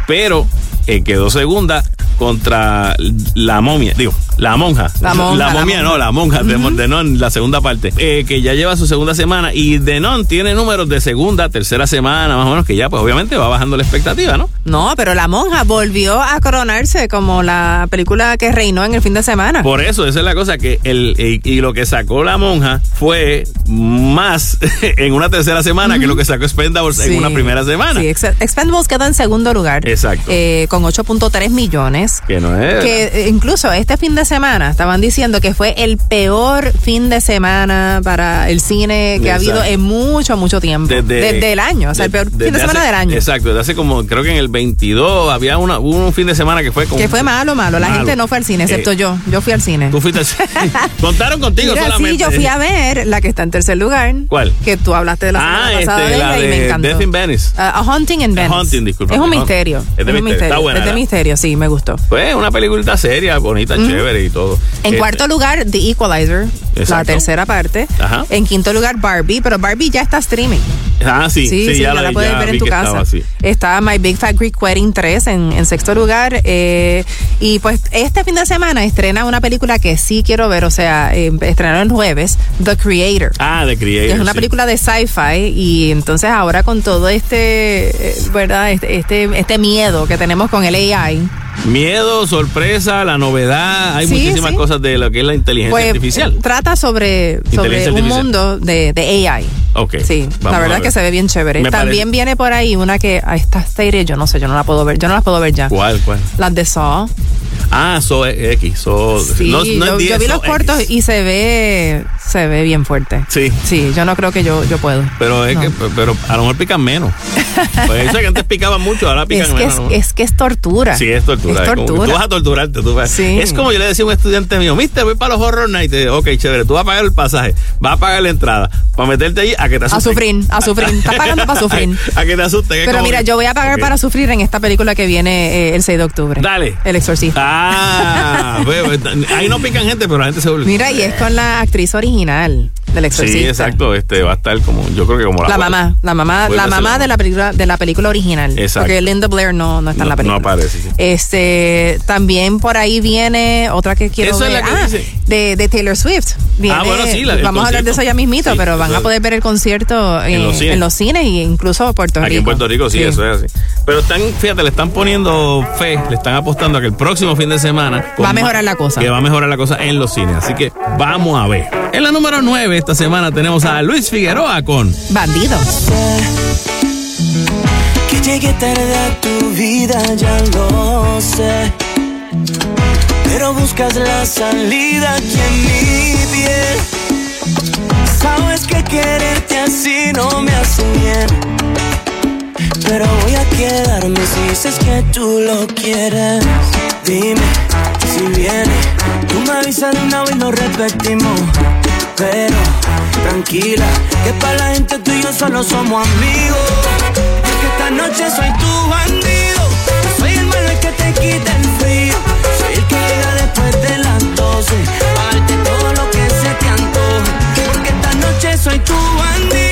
Pero eh, quedó segunda contra la momia, digo, la monja.
La monja, la
momia,
monja.
no, la monja de, de Non, la segunda parte, eh, que ya lleva su segunda semana y de Non tiene números de segunda, tercera semana, más o menos, que ya pues obviamente va bajando la expectativa, ¿no?
No, pero la monja volvió a coronarse como la película que reinó en el fin de semana.
Por eso, esa es la cosa, que el y, y lo que sacó la monja fue más en una tercera semana que lo que sacó Spendables en una primera semana.
Sí, Ex- Expendables quedó en segundo lugar.
Exacto.
eh, con 8.3 millones.
Que no es.
Que incluso este fin de semana estaban diciendo que fue el peor fin de semana para el cine que ha habido en mucho, mucho tiempo. Desde, el año, o sea, el peor fin de
desde
semana
hace-
del año.
Exacto, desde hace como, creo que en el 22 había una, un fin de semana que fue como.
Que fue malo, malo. La
Malo.
gente no fue al cine, excepto
Eh,
yo. Yo fui al cine.
Tú fuiste. Contaron contigo
Mira,
solamente.
sí, yo fui a ver la que está en tercer lugar.
¿Cuál?
Que tú hablaste de la semana
Ah,
pasada
este,
de
la
ella y
de
me encantó.
Death in Venice.
Ah, A Hunting in Venice.
Hunting, disculpa.
Es un misterio.
es de
un
misterio. Está buena,
Es de misterio, sí, me gustó.
Fue una película seria, bonita, chévere y todo.
En
Este,
cuarto lugar, The Equalizer, la
Exacto.
tercera parte.
Ajá.
En quinto lugar, Barbie, pero Barbie ya está streaming.
Ah, sí, sí,
Sí, sí, ya, la,
vi,
puedes
ya
ver en tu casa.
estaba así.
Está My Big Fat Greek Wedding 3 en, en sexto lugar. eh, y pues este fin de semana estrena una película que sí quiero ver, o sea, eh, estrenaron el jueves, The Creator.
Ah, de Creator.
que es una
sí.
película de sci-fi y entonces ahora con todo este, eh, ¿verdad? Este, este, este miedo que tenemos con el AI,
Miedo, sorpresa, la novedad. Hay
Sí,
muchísimas
sí.
cosas de lo que es la inteligencia
pues
artificial.
trata sobre, sobre un mundo de, de AI.
Ok.
Sí, la verdad
ver.
que se ve bien chévere.
Me
También
parece-
viene por ahí una que a esta serie yo no sé, yo no la puedo ver, yo no las puedo ver ya.
¿Cuál, cuál?
Las de Saw.
Ah, So X. So,
Sí,
no, no
yo,
es 10,
yo vi los cortos
X.
y se ve se ve bien fuerte.
Sí.
Sí, yo no creo que yo, yo puedo.
Pero es
No.
que, pero a lo mejor pican menos. Pues eso que antes picaban mucho, ahora pican
Es que
menos.
es, es que es tortura.
Sí, es tortura.
Es
es como
tortura.
tú vas a torturarte. Tú vas-
Sí.
Es como yo le decía a un estudiante mío, mister, voy para los horror nights. Ok, chévere, tú vas a pagar el pasaje, vas a pagar la entrada, para meterte ahí a que te
A
asusten.
sufrir, a sufrir. Está pagando para sufrir.
A, que te asusten.
Pero mira, yo voy a pagar para sufrir en esta película que viene eh, el 6 de octubre.
Dale.
El exorcista.
Ah, ve, ve, ahí no pican gente, pero la gente se vuelve.
Mira, y es con la actriz original del exorcista.
Sí, exacto. Este va a estar como, yo creo que como la,
La mamá, la mamá, la mamá de la película, de la película original.
Exacto.
Porque Linda Blair no, no está en la película.
no aparece. sí.
Este, también por ahí viene otra que quiero
Eso es
ver.
la que
ah,
dice.
de, de Taylor Swift. Viene-
Ah, bueno, sí, la-
vamos a hablar de eso ya mismito,
Sí,
pero van a
es.
poder ver el concierto
En los cines.
en los cines y incluso Puerto Rico.
Aquí en Puerto Rico sí, eso es así. Pero están, fíjate, le están poniendo fe, le están apostando a que el próximo fin de semana
Va a mejorar la cosa.
Que va a mejorar la cosa en los cines. Así que vamos a ver. En la número 9 esta semana tenemos a Luis Figueroa con
Bandido.
Que llegué tarde a tu vida, ya lo sé. Pero buscas la salida aquí en mi piel. Sabes que quererte así no me hace bien. Pero voy a quedarme si dices que tú lo quieres. Dime si viene. Tú me avisas de una vez y lo repetimos. Pero tranquila, que para la gente tú y yo solo somos amigos. Porque esta noche soy tu bandido. Soy el malo el que te quita el frío. Soy el que llega después de las 12. Pa' darte todo lo que se te antoje. Porque esta noche soy tu bandido.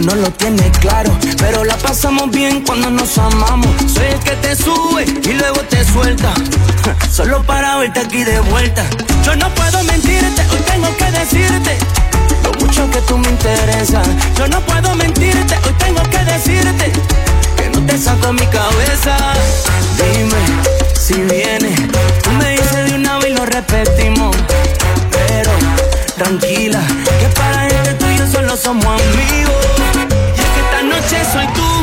No lo tiene claro. pero la pasamos bien cuando nos amamos. Soy el que te sube y luego te suelta, solo para verte aquí de vuelta. Yo no puedo mentirte, hoy tengo que decirte lo mucho que tú me interesas. Yo no puedo mentirte, hoy tengo que decirte que no te saco mi cabeza. Dime si vienes, tú me dices de una vez y lo repetimos. Pero tranquila, que para este tú y yo solo somos amigos. Noche soy tu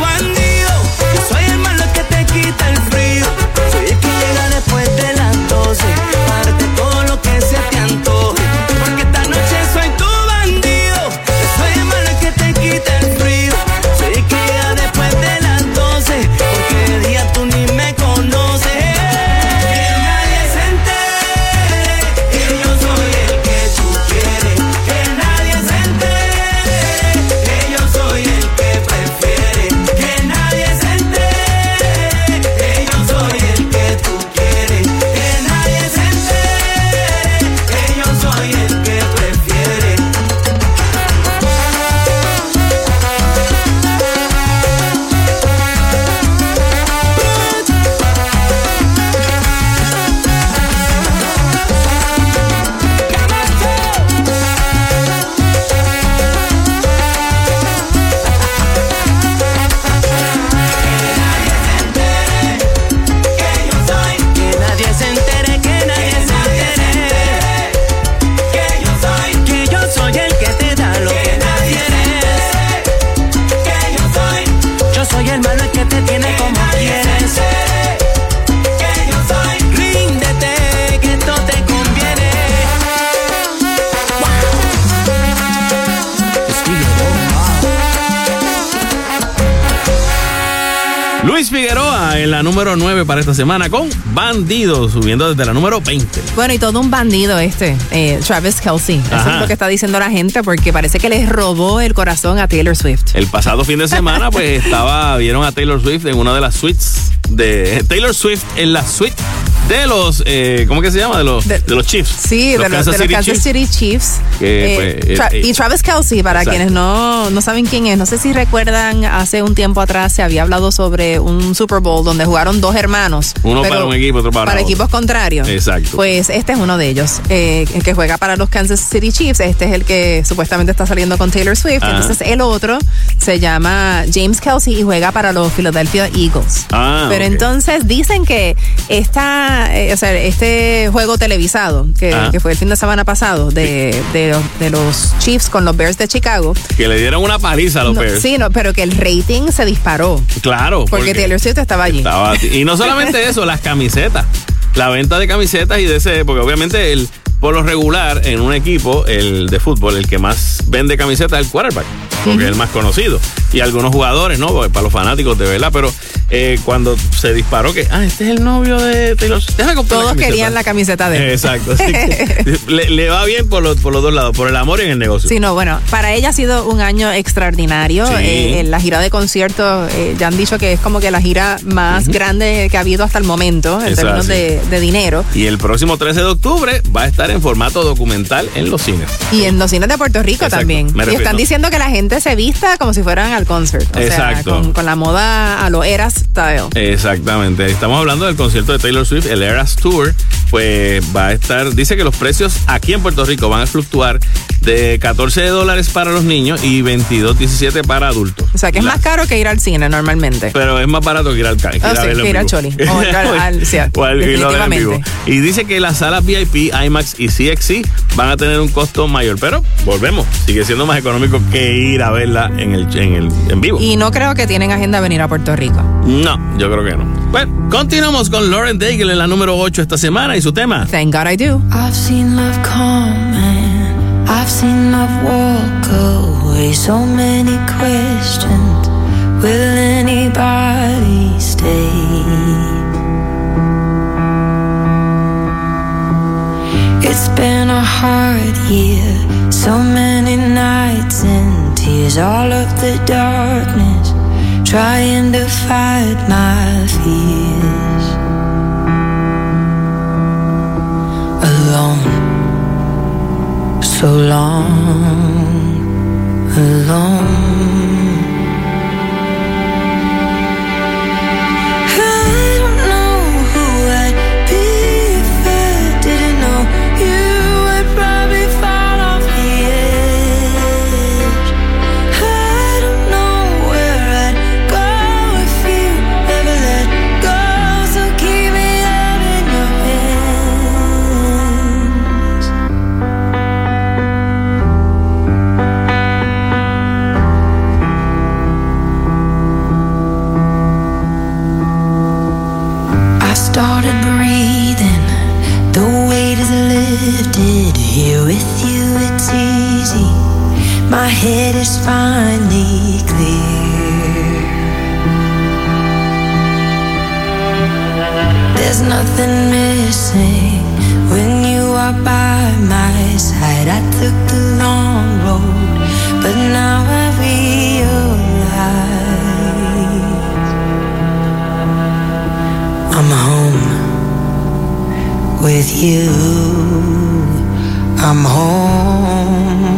la número 9 para esta semana con Bandido, subiendo desde la número 20.
Bueno, y todo un bandido este, eh, Travis Kelsey. Eso
Ajá.
es lo que está diciendo la gente porque parece que les robó el corazón a Taylor Swift.
El pasado fin de semana, pues estaba, vieron a Taylor Swift en una de las suites de Taylor Swift en la suite de los, eh, ¿cómo que se llama? De los, de, los Chiefs.
Sí, de los, de los Kansas
Chiefs.
City Chiefs.
Que,
Eh,
pues,
Tra-
eh,
y Travis Kelsey, para
exacto.
quienes no, no saben quién es, no sé si recuerdan, hace un tiempo atrás se había hablado sobre un Super Bowl donde jugaron dos hermanos.
Uno para un equipo, otro para,
para
otro.
equipos contrarios.
Exacto.
Pues este es uno de ellos, eh, el que juega para los Kansas City Chiefs. Este es el que supuestamente está saliendo con Taylor Swift.
Ajá.
Entonces el otro se llama James Kelsey y juega para los Philadelphia Eagles.
Ah,
Pero entonces dicen que esta, eh, o sea, este juego televisado que,
Ah.
que fue el fin de semana pasado de, de, los- de los Chiefs con los Bears de Chicago.
Que le dieron una paliza a los
no,
Bears.
sí, no, pero que el rating se disparó.
Claro.
Porque, Taylor Swift estaba allí.
estaba- y no solamente eso, las camisetas. La venta de camisetas y de ese, porque obviamente el, por lo regular en un equipo el de fútbol, el que más vende camisetas es el quarterback, porque es el más conocido. Y algunos jugadores, ¿no? Para los fanáticos de verdad, pero eh, cuando se disparó que, ah, este es el novio de Taylor
Todos querían la camiseta de él.
Exacto. así que le, le va bien por los, por los dos lados, por el amor y en el negocio.
Sí, no, bueno, para ella ha sido un año extraordinario.
Sí.
Eh, en la gira de conciertos, eh, ya han dicho que es como que la gira más grande que ha habido hasta el momento en términos de dinero.
Y el próximo 13 de octubre va a estar en formato documental en los cines.
Y en los cines de Puerto Rico
Exacto,
también. Y están diciendo que la gente se vista como si fueran al concert. O
Exacto.
sea, con, con la moda a lo Eras style.
Exactamente. Estamos hablando del concierto de Taylor Swift, el Eras Tour. Pues va a estar, dice que los precios aquí en Puerto Rico van a fluctuar de 14 dólares para los niños y 22, 17 para adultos.
O sea, que es
La-
más caro que ir al cine normalmente.
Pero es más barato que ir al CAI.
Ah, sí, que ir al Choli. O ir al- al- sí,
O al-
definitivamente.
Y dice que las salas VIP, IMAX y CXC van a tener un costo mayor. Pero volvemos, sigue siendo más económico que ir a verla en el en, el, en vivo.
Y no creo que tienen agenda venir a Puerto Rico.
No, yo creo que no. Bueno, continuamos con Lauren Daigle en la número 8 esta semana y su tema.
Thank God I do.
I've seen love come and I've seen love walk away. So many questions. Will anybody stay? It's been a hard year. So many nights and tears. All of the darkness. Trying to fight my fears. Alone. So long. Alone. started breathing.
The weight is lifted here with you, it's easy. My head is finally clear. There's nothing missing when you are by my side. I took the long road, but now I realize. I'm home with you. I'm home.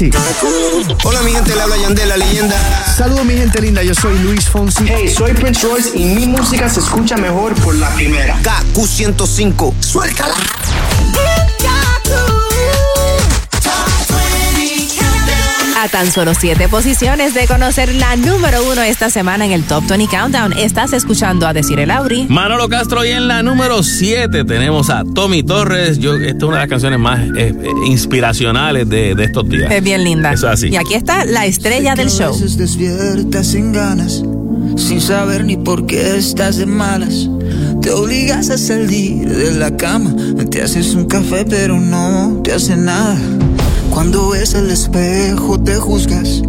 Hola, mi gente, le habla Yandel, la leyenda.
Saludos, mi gente linda. Yo soy Luis Fonsi.
Hey, soy Prince Royce y mi música se escucha mejor por la primera.
KQ105. Suéltala.
A tan solo siete posiciones de conocer la número uno esta semana en el Top 20 Countdown. Estás escuchando a Decir el Auri.
Manolo Castro y en la número 7 tenemos a Tommy Torres. Yo, esta es una de las canciones más eh, eh, inspiracionales de, de estos días.
Es bien linda.
Eso es así.
Y aquí está la estrella del show.
A veces despiertas sin ganas, sin saber ni por qué estás de malas. Te obligas a salir de la cama, te haces un café pero no te hace nada. Cuando ves el espejo te juzgas,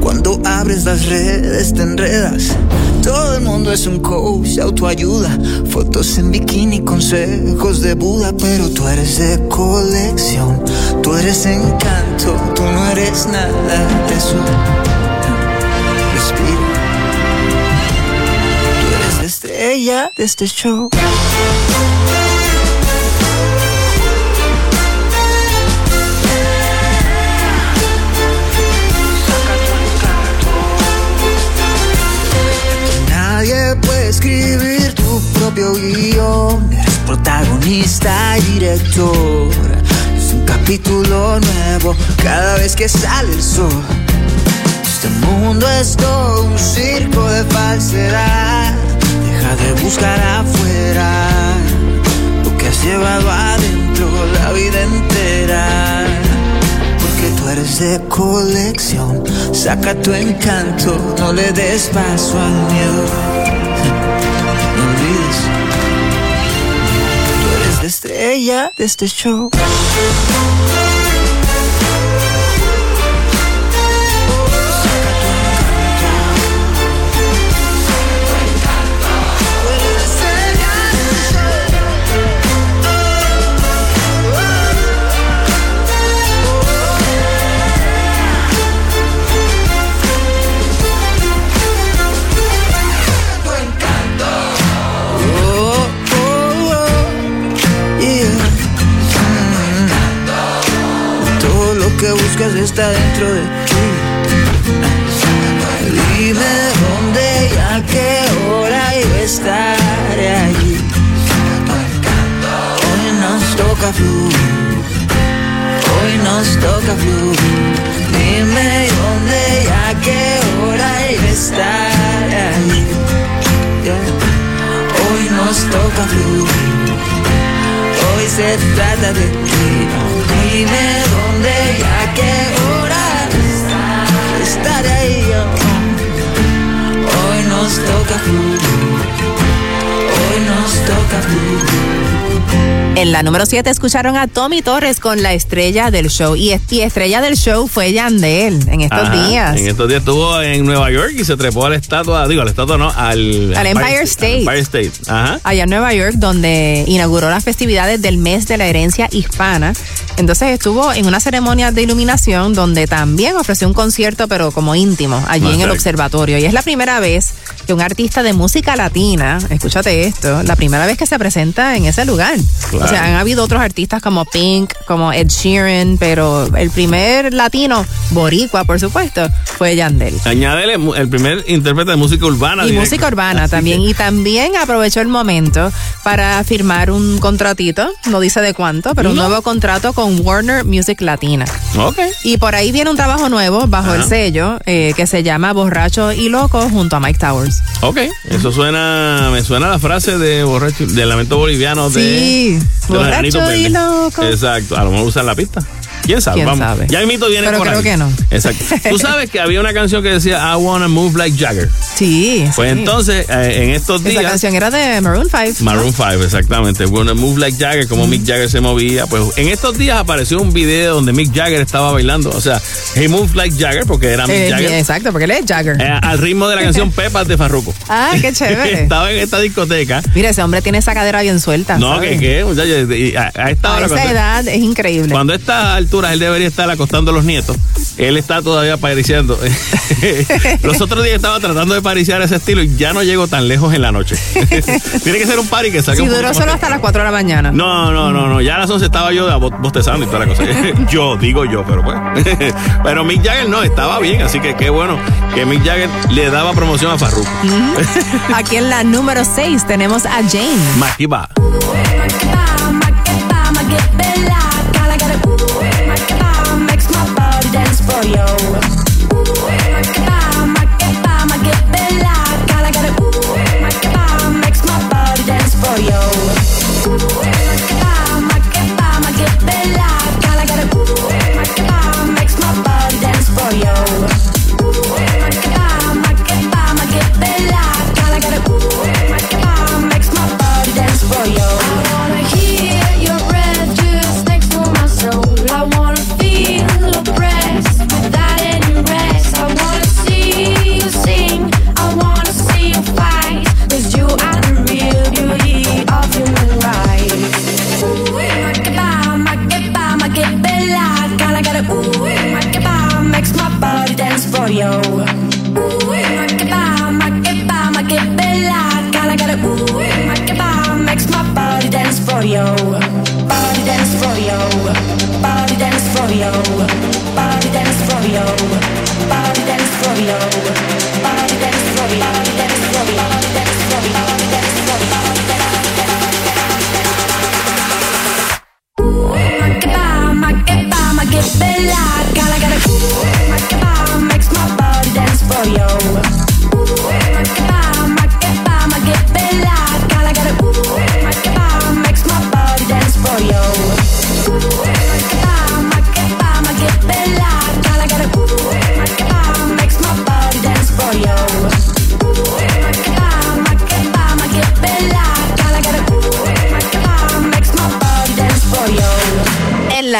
cuando abres las redes te enredas. Todo el mundo es un coach autoayuda, fotos en bikini, consejos de Buda, pero tú eres de colección, tú eres encanto, tú no eres nada de eso. Respira. Tú eres la estrella de este show. Escribir tu propio guion. Eres protagonista y director. Es un capítulo nuevo cada vez que sale el sol. Este mundo es todo un circo de falsedad. Deja de buscar afuera lo que has llevado adentro la vida entera. Porque tú eres de colección. Saca tu encanto, no le des paso al miedo. Olvides, tú eres la estrella de este show. Está dentro de ti. Dime dónde y a qué hora estaré allí. Hoy nos toca fluir. toca fluir. Dime dónde y a qué hora y estar ahí. Yeah. Hoy nos toca fluir. Hoy se trata de ti. Dime dónde y a qué toca. Hoy nos toca.
En la número 7 escucharon a Tommy Torres con la estrella del show. Y, y estrella del show fue Yandel en estos
Ajá,
días.
En estos días estuvo en Nueva York y se trepó a la estatua, digo, a la estatua no, al,
Al Empire State.
Empire State. Ajá.
allá en Nueva York, donde inauguró las festividades del mes de la herencia hispana. Entonces estuvo en una ceremonia de iluminación donde también ofreció un concierto, pero como íntimo, allí en el observatorio. Y es la primera vez que un artista de música latina, escúchate esto, la primera vez que se presenta en ese lugar.
Claro.
O sea, han habido otros artistas como Pink, como Ed Sheeran, pero el primer latino, boricua, por supuesto, fue Yandel.
Añádele el primer intérprete de música urbana.
Y
directo.
música urbana
Así
también.
que-
Y también aprovechó el momento para firmar un contratito, no dice de cuánto, pero un nuevo contrato con Warner Music Latina.
Ok.
Y por ahí viene un trabajo nuevo bajo el sello eh, que se llama Borracho y Loco junto a Mike Towers.
Ok, eso suena, me suena la frase de borracho, del lamento boliviano de,
Sí,
de los
borracho y loco.
Exacto, a lo mejor usan la pista. ¿Quién sabe?
¿Quién
Vamos.
sabe?
Ya el mito viene
Pero
por
creo
ahí.
que no.
Exacto. Tú sabes que había una canción que decía I wanna move like Jagger.
Sí.
Pues
sí.
entonces, eh, en estos
Esa
días.
canción era de Maroon 5.
Maroon 5, exactamente. Wanna Move Like Jagger, como Mick Jagger se movía. Pues en estos días apareció un video donde Mick Jagger estaba bailando. O sea, He Moved Like Jagger, porque era Mick
Eh,
Jagger.
exacto, porque él es Jagger.
eh, al ritmo de la canción Pepas de Farruko.
Ah, qué chévere.
estaba en esta discoteca.
Mira, ese hombre tiene esa cadera bien suelta.
No,
¿sabes?
que qué, muchachos. A, a esta
A
hora,
esa
cuando,
edad es increíble.
cuando a él debería estar acostando a los nietos, él está todavía pariciando. los otros días estaba tratando de pariciar ese estilo y ya no llego tan lejos en la noche. Tiene que ser un party que salga
Si
un
duró solo hasta las 4 de la mañana.
No, no, no, no. Ya a las 11 estaba yo bo- bostezando y toda la cosa. yo, digo yo, pero pues. pero Mick Jagger no, estaba bien. Así que qué bueno que Mick Jagger le daba promoción a Farruko.
Aquí en la número 6 tenemos a Jane.
Makiba.
for you.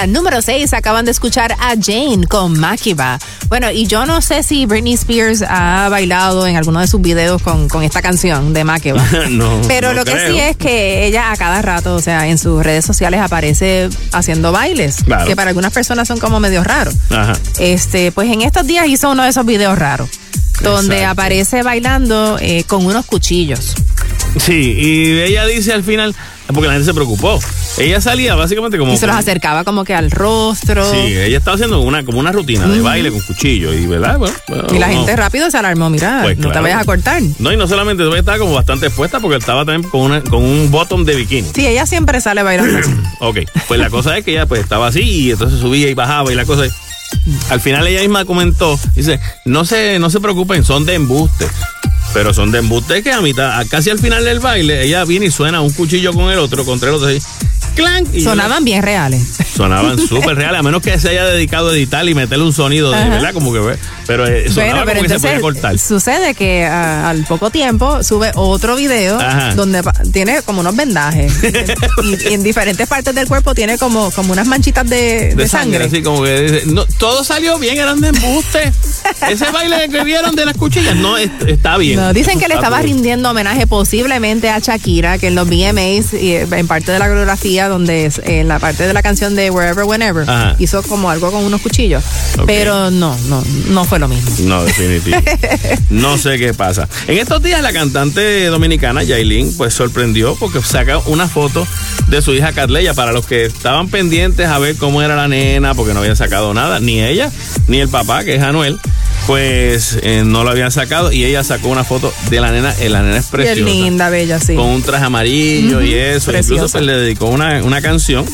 La número 6 acaban de escuchar a Jane con Makiba. Bueno, y yo no sé si Britney Spears ha bailado en alguno de sus videos con, con esta canción de Makiba.
no.
Pero
no
lo que sí es que ella a cada rato, o sea, en sus redes sociales aparece haciendo bailes,
Claro.
que para algunas personas son como medio raros.
Ajá.
Este, pues en estos días hizo uno de esos videos raros, donde
Exacto.
aparece bailando eh, con unos cuchillos.
Sí, y ella dice al final, porque la gente se preocupó. Ella salía básicamente como.
Y se los acercaba como que al rostro.
Sí, ella estaba haciendo una, como una rutina de baile con cuchillo. Y, ¿verdad? Bueno, bueno,
Y la
no.
gente rápido se alarmó, mira,
Pues
no te vayas a cortar.
No, y no solamente estaba como bastante expuesta porque estaba también con, una, con un bottom de bikini.
Sí, ella siempre sale bailando así.
Ok, pues la cosa es que ella pues estaba así y entonces subía y bajaba y la cosa es... Al final ella misma comentó, dice, no se, no se preocupen, son de embuste. Pero son de embuste que a mitad, a casi al final del baile, ella viene y suena un cuchillo con el otro, contra el otro así. ¡Clank! Y
Sonaban bien reales.
Sonaban súper reales, a menos que se haya dedicado a editar y meterle un sonido de. ¿verdad? Como que, pero eh, sonaba
Bueno, pero
como que se
entonces
cortar.
sucede que ah, al poco tiempo sube otro video
Ajá.
donde tiene como unos vendajes y, y en diferentes partes del cuerpo tiene como, como unas manchitas de, de sangre.
así como que dice, no, todo salió bien, eran de embuste. Ese baile que vieron de las cuchillas, no, es- está bien.
No, dicen que le estaba rindiendo homenaje posiblemente a Shakira, que en los VMAs, eh, en parte de la coreografía, donde es, en la parte de la canción de Wherever, Whenever,
Ajá.
hizo como algo con unos cuchillos. Pero no, no, no fue lo mismo.
No, definitivo. No sé qué pasa. En estos días la cantante dominicana Yailin pues sorprendió porque saca una foto de su hija Catleya para los que estaban pendientes a ver cómo era la nena porque no habían sacado nada, ni ella ni el papá que es Anuel. Pues eh, no lo habían sacado y ella sacó una foto de la nena. eh, la nena es preciosa.
linda, bella, sí.
Con un traje amarillo y eso. Incluso
preciosa.
pues, le dedicó una, una canción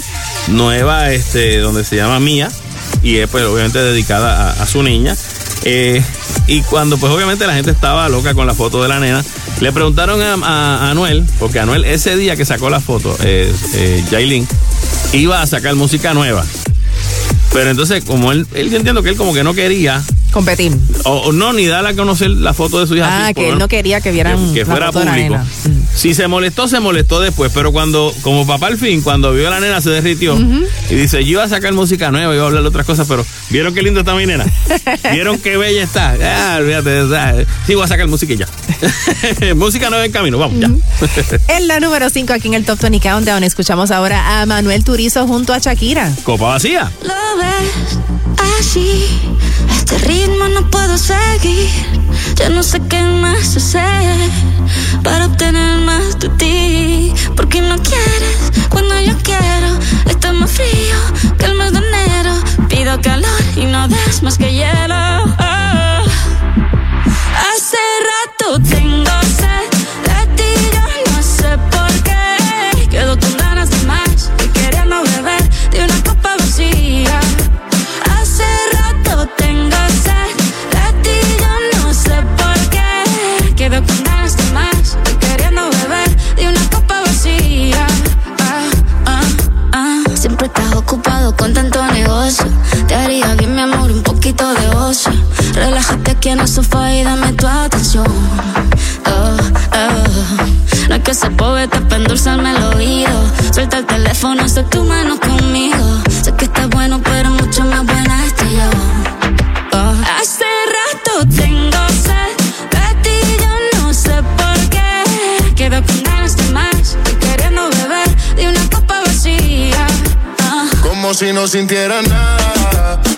nueva este, donde se llama Mía y es pues obviamente dedicada a, a su niña. Eh, y cuando pues obviamente la gente estaba loca con la foto de la nena, le preguntaron a, a- a Anuel, porque Anuel ese día que sacó la foto, eh, eh, iba a sacar música nueva. Pero entonces, como él, él yo entiendo que él como que no quería
Competir.
o, o no, ni dar a conocer la foto de su hija.
Ah,
así,
que él no quería que vieran
que
la
fuera
foto de la
público.
nena.
Si se molestó, se molestó después, pero cuando, como papá al fin, cuando vio a la nena se derritió y dice, yo iba a sacar música nueva, iba a hablar de otras cosas, pero ¿vieron qué lindo está mi nena? ¿Vieron qué bella está? Ah, olvídate, ah, sí, voy a sacar música y ya. música nueva en camino, vamos, ya.
En la número 5 aquí en el Top 20 Countdown escuchamos ahora a Manuel Turizo junto a Shakira.
Copa vacía.
Lo ves así, este ritmo no puedo seguir. Ya no sé qué más hacer para obtener más de ti. Porque no quieres cuando yo quiero. Está más frío que el mes de enero. Pido calor y no des más que hielo. Oh. Hace rato tengo sed Relájate aquí en el sofá y dame tu atención. Oh, oh. No es que sea poeta para endulzarme el oído. Suelta el teléfono, sé tu mano conmigo. Sé que estás bueno, pero mucho más buena estoy yo. Oh. Hace rato tengo sed de ti, yo no sé por qué. Quedo con ganas de más y queriendo beber de una copa vacía. Ah.
Como si no sintiera nada.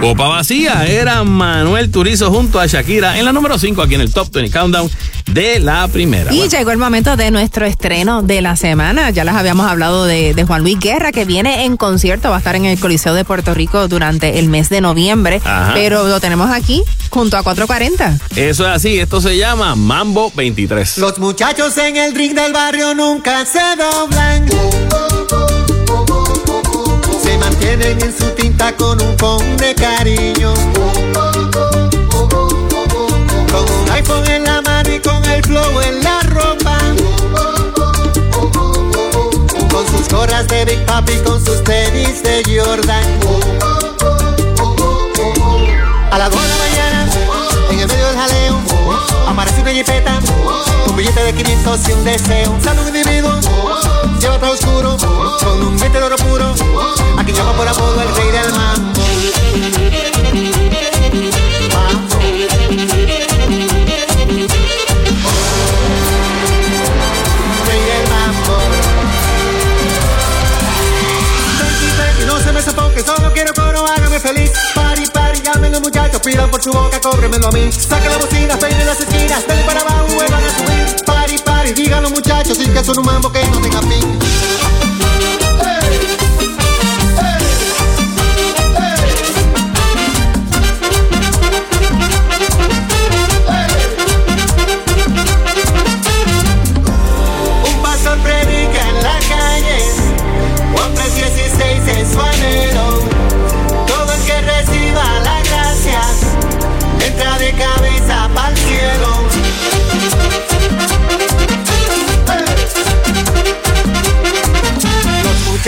Copa vacía
era Manuel Turizo junto a Shakira en la número 5 aquí en el Top 20 Countdown de la primera.
Y
Bueno,
llegó el momento de nuestro estreno de la semana. Ya les habíamos hablado de, de Juan Luis Guerra, que viene en concierto, va a estar en el Coliseo de Puerto Rico durante el mes de noviembre.
Ajá.
Pero lo tenemos aquí junto a 440.
Eso es así, esto se llama Mambo 23.
Los muchachos en el ring del barrio nunca se doblan. Mantienen en su tinta con un con de cariño. Con un iPhone en la mano y con el flow en la ropa. Con sus gorras de Big Papi, con sus tenis de Jordan. A las 2 de la mañana, en el medio del jaleo, aparece una jipeta, un billete de 500 y un deseo. Un individuo, lleva todo oscuro, con un diente de oro puro, a quien llama por apodo el rey del mambo. Sofoque, solo quiero coro, hágame feliz. Pari, pari, llamen los muchachos, pidan por su boca, córremelo a mí. Saca la bocina, peine las esquinas, denle para abajo, vuelvan a subir. Digan los muchachos, sin que son un mambo que no tenga fin.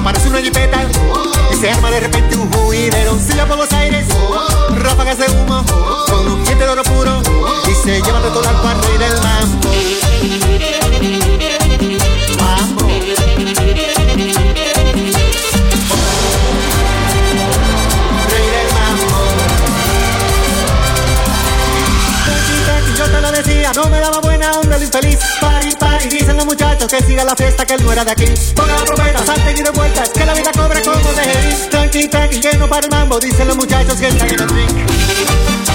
aparece una jipeta y se arma de repente un juidero. Silla por los aires, ráfagas de humo, con un diente de oro puro y se lleva todo al cuarto y del mambo. Rey del mambo. Yo te lo decía, no me daba buena onda el infeliz. Que siga la fiesta, que él no era de aquí. Ponga la trompeta, salten y de vueltas, que la vida cobra como de. Tranqui, tranqui, que no para el mambo, dicen los muchachos que están en el ring.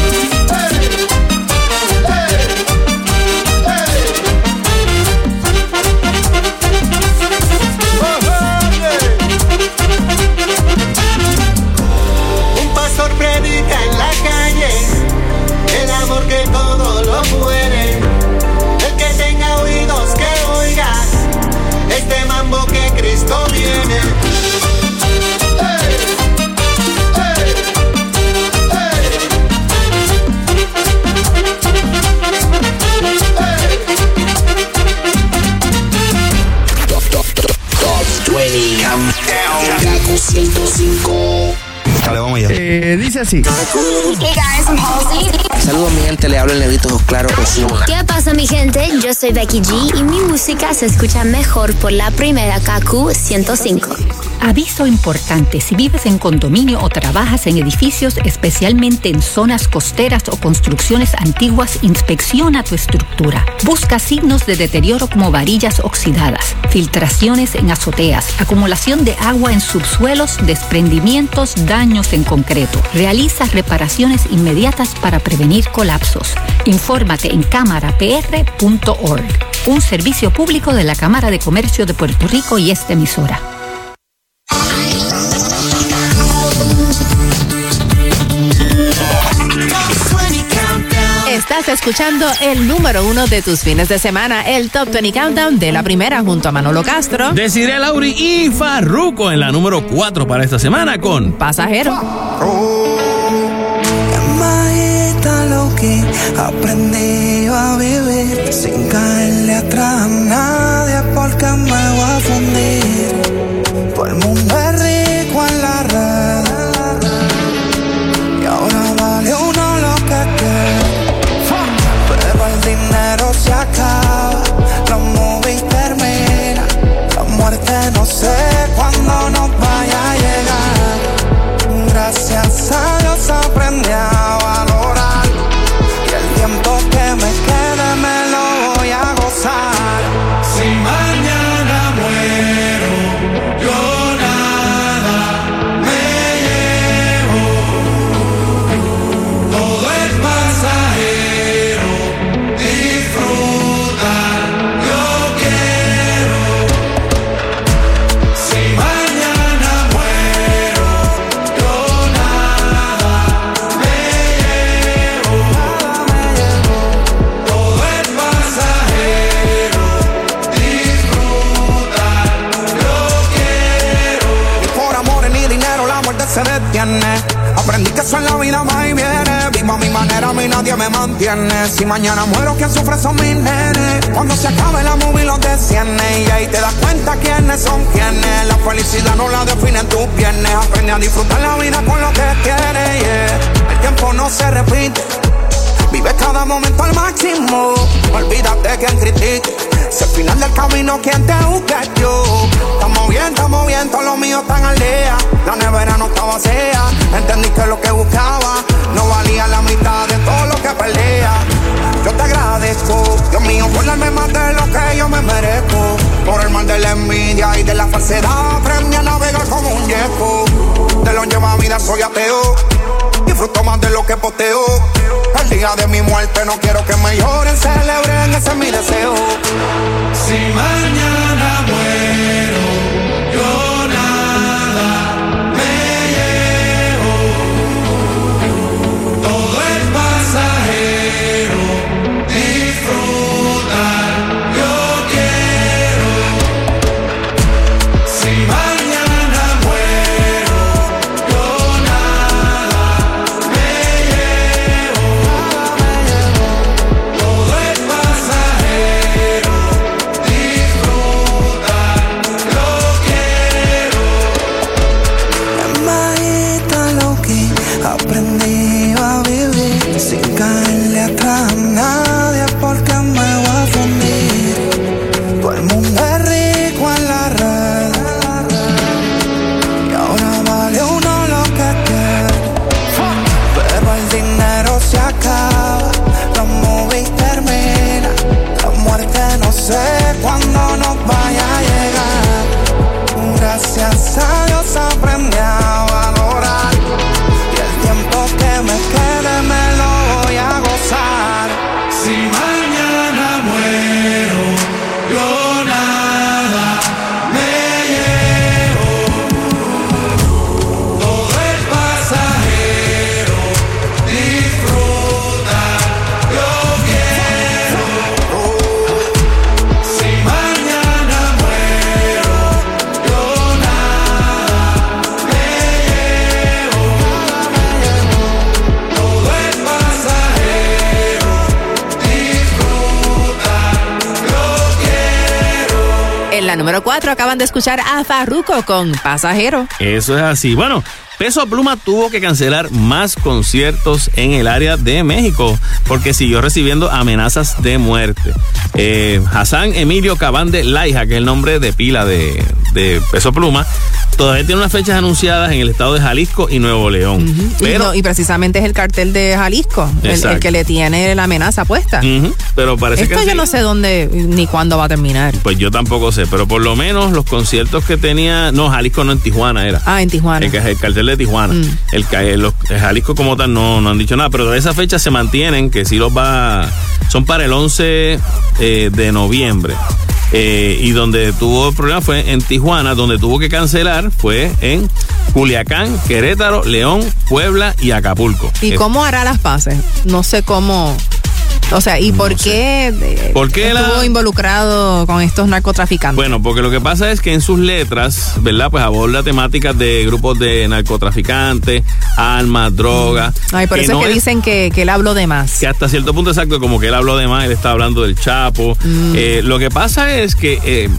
Dice así.
Hey guys, I'm Halsey.
Saludos mi gente, le hablo el negrito Claro Osuna.
¿Qué pasa mi gente? Yo soy Becky G y mi música se escucha mejor por la primera KQ 105.
Aviso importante, si vives en condominio o trabajas en edificios, especialmente en zonas costeras o construcciones antiguas, inspecciona tu estructura. Busca signos de deterioro como varillas oxidadas, filtraciones en azoteas, acumulación de agua en subsuelos, desprendimientos, daños en concreto. Realiza reparaciones inmediatas para prevenir colapsos. Infórmate en cámarapr.org, un servicio público de la Cámara de Comercio de Puerto Rico y esta emisora.
Estás escuchando el número uno de tus fines de semana, el Top 20 Countdown de la primera junto a Manolo Castro.
Desiree Lauri y Farruko en la número 4 para esta semana con
Pasajero.
Majita lo que aprendí a vivir sin caerle atrás a nadie porque me voy a fundir.
don't say Si mañana muero, quien sufre son mis nenes. Cuando se acabe la movie los desciende. Y ahí te das cuenta quiénes son quienes. La felicidad no la definen tus piernas. Aprende a disfrutar la vida con lo que tienes. El tiempo no se repite. Vive cada momento al máximo. Olvídate quien critique. Si al final del camino quien te busca yo. Estamos bien, estamos bien, todos los míos están al día. La nevera no estaba vacía. Entendí que lo que buscaba no valía la mitad de todo lo que pelea. Yo te agradezco, Dios mío, por más de lo que yo me merezco. Por el mal de la envidia y de la falsedad, aprendí a navegar como un yeco. De lo lleva vida soy ateo. Disfruto más de lo que posteo. El día de mi muerte no quiero que me lloren, celebren, ese es mi deseo.
Si mañana muero,
escuchar a Farruko con Pasajero.
Eso es así. Bueno, Peso Pluma tuvo que cancelar más conciertos en el área de México porque siguió recibiendo amenazas de muerte. Eh, Hassan Emilio Cabande Laija, que es el nombre de pila de, de Peso Pluma, todavía tiene unas fechas anunciadas en el estado de Jalisco y Nuevo León. Pero,
no- y precisamente es el cartel de Jalisco el, que le tiene la amenaza puesta.
Pero parece
Esto
que
yo
sí.
no sé dónde ni cuándo va a terminar.
Pues yo tampoco sé, pero por lo menos los conciertos que tenía, no, Jalisco no en Tijuana era.
Ah, en Tijuana.
El, el cartel de Tijuana.
Mm.
El, el- los- el Jalisco como tal no, no han dicho nada, pero de esa fecha se mantienen, que sí los va, son para el 11 eh, de noviembre. Eh, y donde tuvo el problema fue en Tijuana, donde tuvo que cancelar fue en Culiacán, Querétaro, León, Puebla y Acapulco.
¿Y
Eh,
cómo hará las paces? No sé cómo. O sea, ¿y por qué, eh,
¿Por qué la-
estuvo involucrado con estos narcotraficantes?
Bueno, porque lo que pasa es que en sus letras, ¿verdad? Pues aborda temáticas de grupos de narcotraficantes, armas, drogas.
Ay, por eso
no
es que dicen que, que él habló de más.
que hasta cierto punto exacto, como que él habló de más, él está hablando del Chapo.
Mm.
Eh, lo que pasa es que, eh,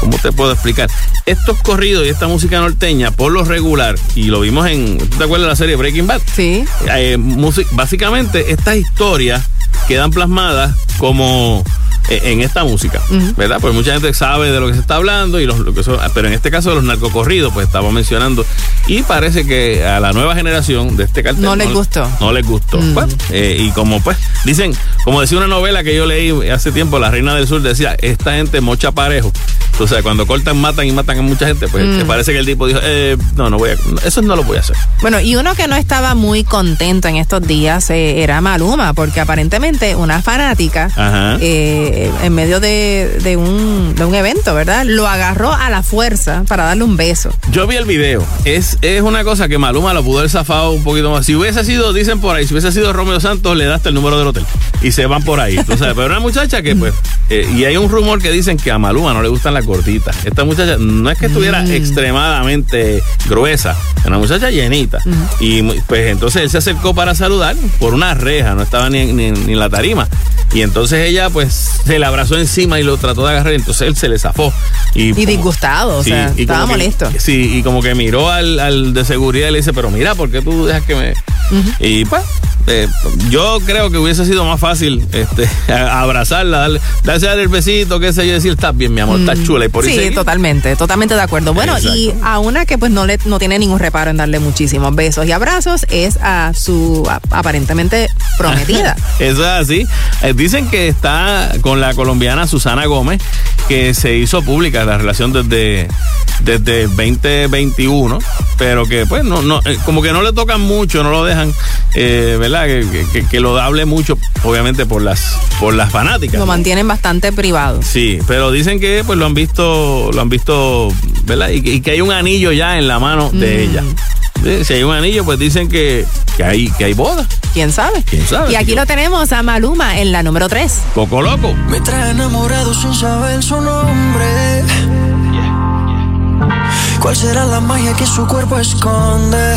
¿cómo te puedo explicar? Estos corridos y esta música norteña, por lo regular, y lo vimos en, ¿tú te acuerdas de la serie Breaking Bad?
Sí.
Eh, básicamente, estas historias quedan plasmadas como eh, en esta música, ¿verdad? Pues mucha gente sabe de lo que se está hablando, y los, lo que son- pero en este caso de los narcocorridos, pues estaba mencionando, y parece que a la nueva generación de este cartel
No les gustó.
No les gustó.
Mm.
Pues, eh, y como pues, dicen, como decía una novela que yo leí hace tiempo, La Reina del Sur decía, esta gente mocha parejo. O sea, cuando cortan, matan y matan a mucha gente, pues
Mm.
parece que el tipo dijo, eh, no, no voy a, eso no lo voy a hacer.
Bueno, y uno que no estaba muy contento en estos días eh, era Maluma, porque aparentemente una fanática, eh, en medio de, de un, de un evento, ¿verdad? Lo agarró a la fuerza para darle un beso.
Yo vi el video. Es es, es una cosa que Maluma lo pudo haber zafado un poquito más. Si hubiese sido, dicen por ahí, si hubiese sido Romeo Santos, le das el número del hotel y se van por ahí. tú sabes. Pero una muchacha que, pues, eh, y hay un rumor que dicen que a Maluma no le gustan las cortitas. Esta muchacha no es que estuviera extremadamente gruesa, era una muchacha llenita. Y pues entonces él se acercó para saludar por una reja, no estaba ni, en- ni en- ni en la tarima. Y entonces ella, pues, se le abrazó encima y lo trató de agarrar. Entonces él se le zafó. Y,
Y
como-
disgustado, o sea, estaba
que-
molesto.
sí, y como que miró al, al de seguridad y le dice, pero mira, ¿por qué tú dejas que me...? Y pues, eh, yo creo que hubiese sido más fácil este, a- abrazarla, darle, darle el besito, qué sé yo, decir, estás bien, mi amor, estás chula. Y por ahí
Sí, totalmente, totalmente de acuerdo. Bueno, y a una que pues no le no tiene ningún reparo en darle muchísimos besos y abrazos es a su a- aparentemente prometida.
Eso es así. Eh, dicen que está con la colombiana Susana Gómez, que se hizo pública la relación desde, desde 2021, pero que pues no, no, eh, como que no le tocan mucho, no lo dejan, eh, ¿verdad? Que, que- que lo hable mucho, obviamente, por las, por las fanáticas.
Lo
¿no?
mantienen bastante privado.
Sí, pero dicen que pues lo han visto, lo han visto, ¿verdad? Y, que- y que hay un anillo ya en la mano de
Mm.
ella. Sí, Si hay un anillo, pues dicen que, que hay, que hay boda.
¿Quién sabe?
¿Quién sabe?
Y aquí lo tenemos a Maluma en la número 3.
Coco Loco.
Me trae enamorado sin saber su nombre. ¿Cuál será la magia que su cuerpo esconde?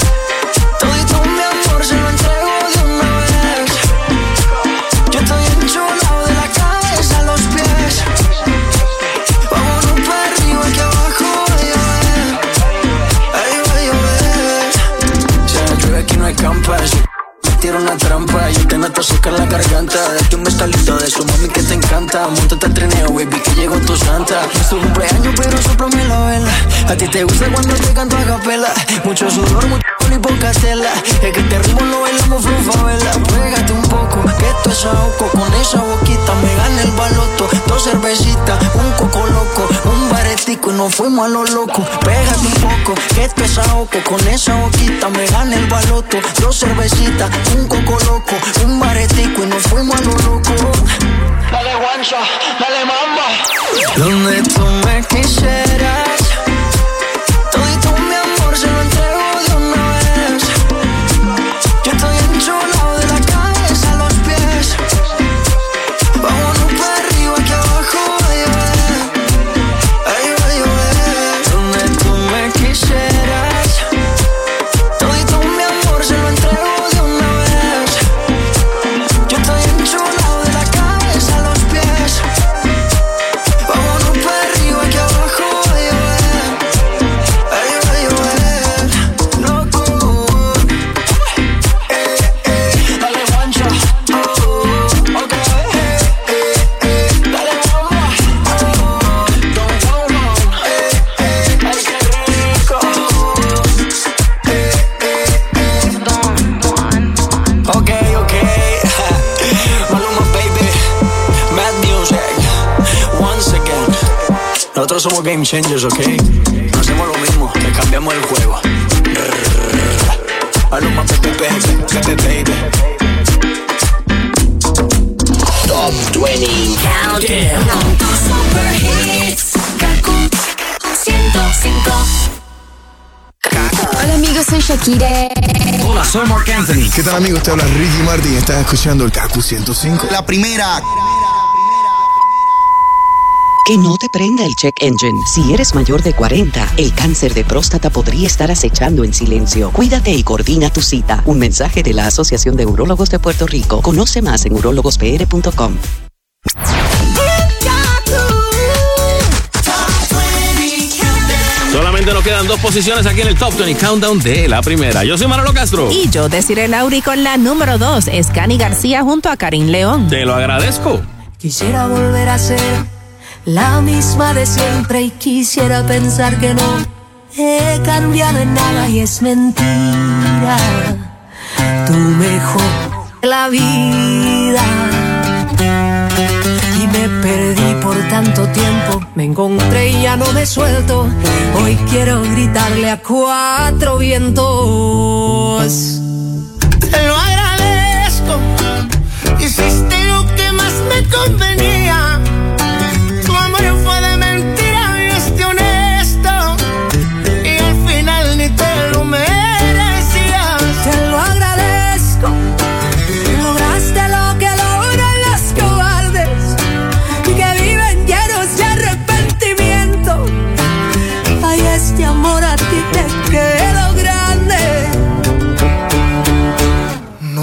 Hay campas. Metieron una trampa, yo te noto seca en la garganta. Date un bestalito de su mami que te encanta. Montate al trineo, baby, que llegó tu santa. Es tu cumpleaños, pero soplame la vela. A ti te gusta cuando te canto a capela. Mucho sudor, mucho y poca tela. Es que este ritmo lo bailamos flow favela. Pégate un poco, que esto es ahogo. Con esa boquita me gana el baloto. Dos cervecitas, un coco loco, baretico y nos fuimos a lo loco. Pégate un poco, que esto es ahogo. Con esa boquita me gana el baloto. Dos cervecitas, un coco loco, un baretico y nos fuimos a lo loco. Dale guancha, dale mamba. Donde tú me quisieras. Somos game changers, ok. No hacemos lo mismo, le cambiamos el juego. Maluma, baby, baby, baby, baby.
Top 20 Countdown.
Super hits. Kaku 105.
Hola amigos, soy Shakira.
Hola, soy Mark Anthony. ¿Qué tal amigos? Te habla Ricky Martin. Estás escuchando el KQ 105. La primera.
Que no te prenda el check engine. Si eres mayor de 40, el cáncer de próstata podría estar acechando en silencio. Cuídate y coordina tu cita. Un mensaje de la Asociación de Urólogos de Puerto Rico. Conoce más en urologospr.com.
Solamente nos quedan dos posiciones aquí en el Top 20 Countdown de la primera. Yo soy Manolo Castro.
Y yo, Desiree Lauri, con la número 2, es Cani García junto a Karim León.
Te lo agradezco.
Quisiera volver a ser la misma de siempre y quisiera pensar que no he cambiado en nada y es mentira. Tú mejor la vida. Y me perdí por tanto tiempo, me encontré y ya no me suelto. Hoy quiero gritarle a cuatro vientos.
Te lo agradezco. Hiciste lo que más me convenía.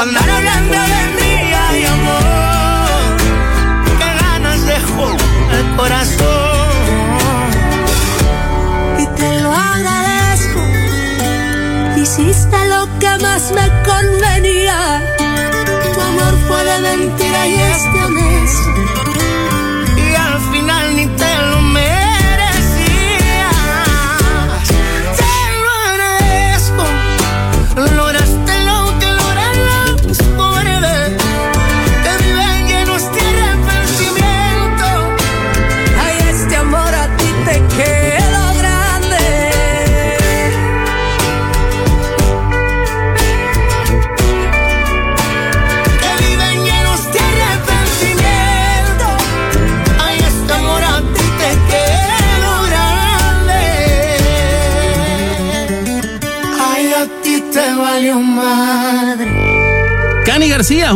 Andar hablando de mí, ay amor. Qué ganas dejó el corazón.
y te lo agradezco. Hiciste lo que más me convenía. Tu amor fue de mentira y es de honesto.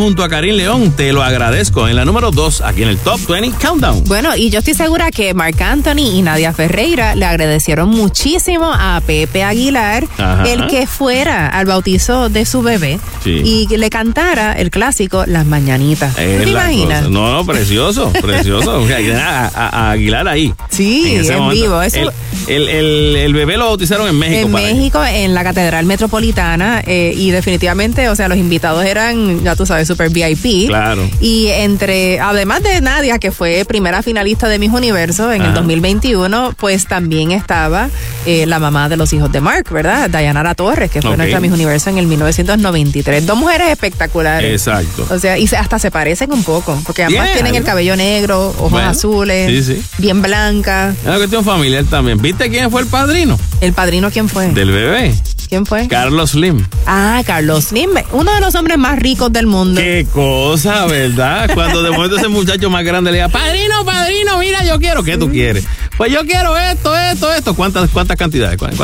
Junto a Karim León, te lo agradezco. En la número 2, aquí en el Top 20 Countdown.
Bueno, y yo estoy segura que Marc Anthony y Nadia Ferreira le agradecieron muchísimo a Pepe Aguilar
Ajá.
el que fuera al bautizo de su bebé
Sí.
y que le cantara el clásico Las Mañanitas. ¿Tú
Es
te
la
imaginas?
cosa. No, no, precioso, precioso. A, a- a Aguilar ahí.
Sí, en vivo. Eso-
El, el- el- el bebé lo bautizaron en México.
en México, en la Catedral Metropolitana, eh, y definitivamente, o sea, los invitados eran, ya tú sabes, super VIP.
Claro.
Y entre, además de Nadia, que fue primera finalista de Miss Universo en el
Ajá.
2021, pues también estaba eh, la mamá de los hijos de Mark, ¿verdad? Dayanara Torres, que fue nuestra Miss Universo en el 1993. Dos mujeres espectaculares.
Exacto.
O sea, y hasta se parecen un poco, porque además tienen el cabello negro, ojos
Bueno,
azules,
sí, sí.
bien blancas.
Es una cuestión familiar también. ¿Viste quién fue el padrino
¿El padrino quién fue?
del bebé?
¿Quién fue?
Carlos Slim.
Ah, Carlos Slim, uno de los hombres más ricos del mundo.
Qué cosa, ¿verdad? Cuando de momento ese muchacho más grande le diga, padrino, padrino, mira, yo quiero. ¿Qué tú quieres? Pues yo quiero esto, esto, esto. ¿Cuántas, cuántas cantidades? ¿Cuántas?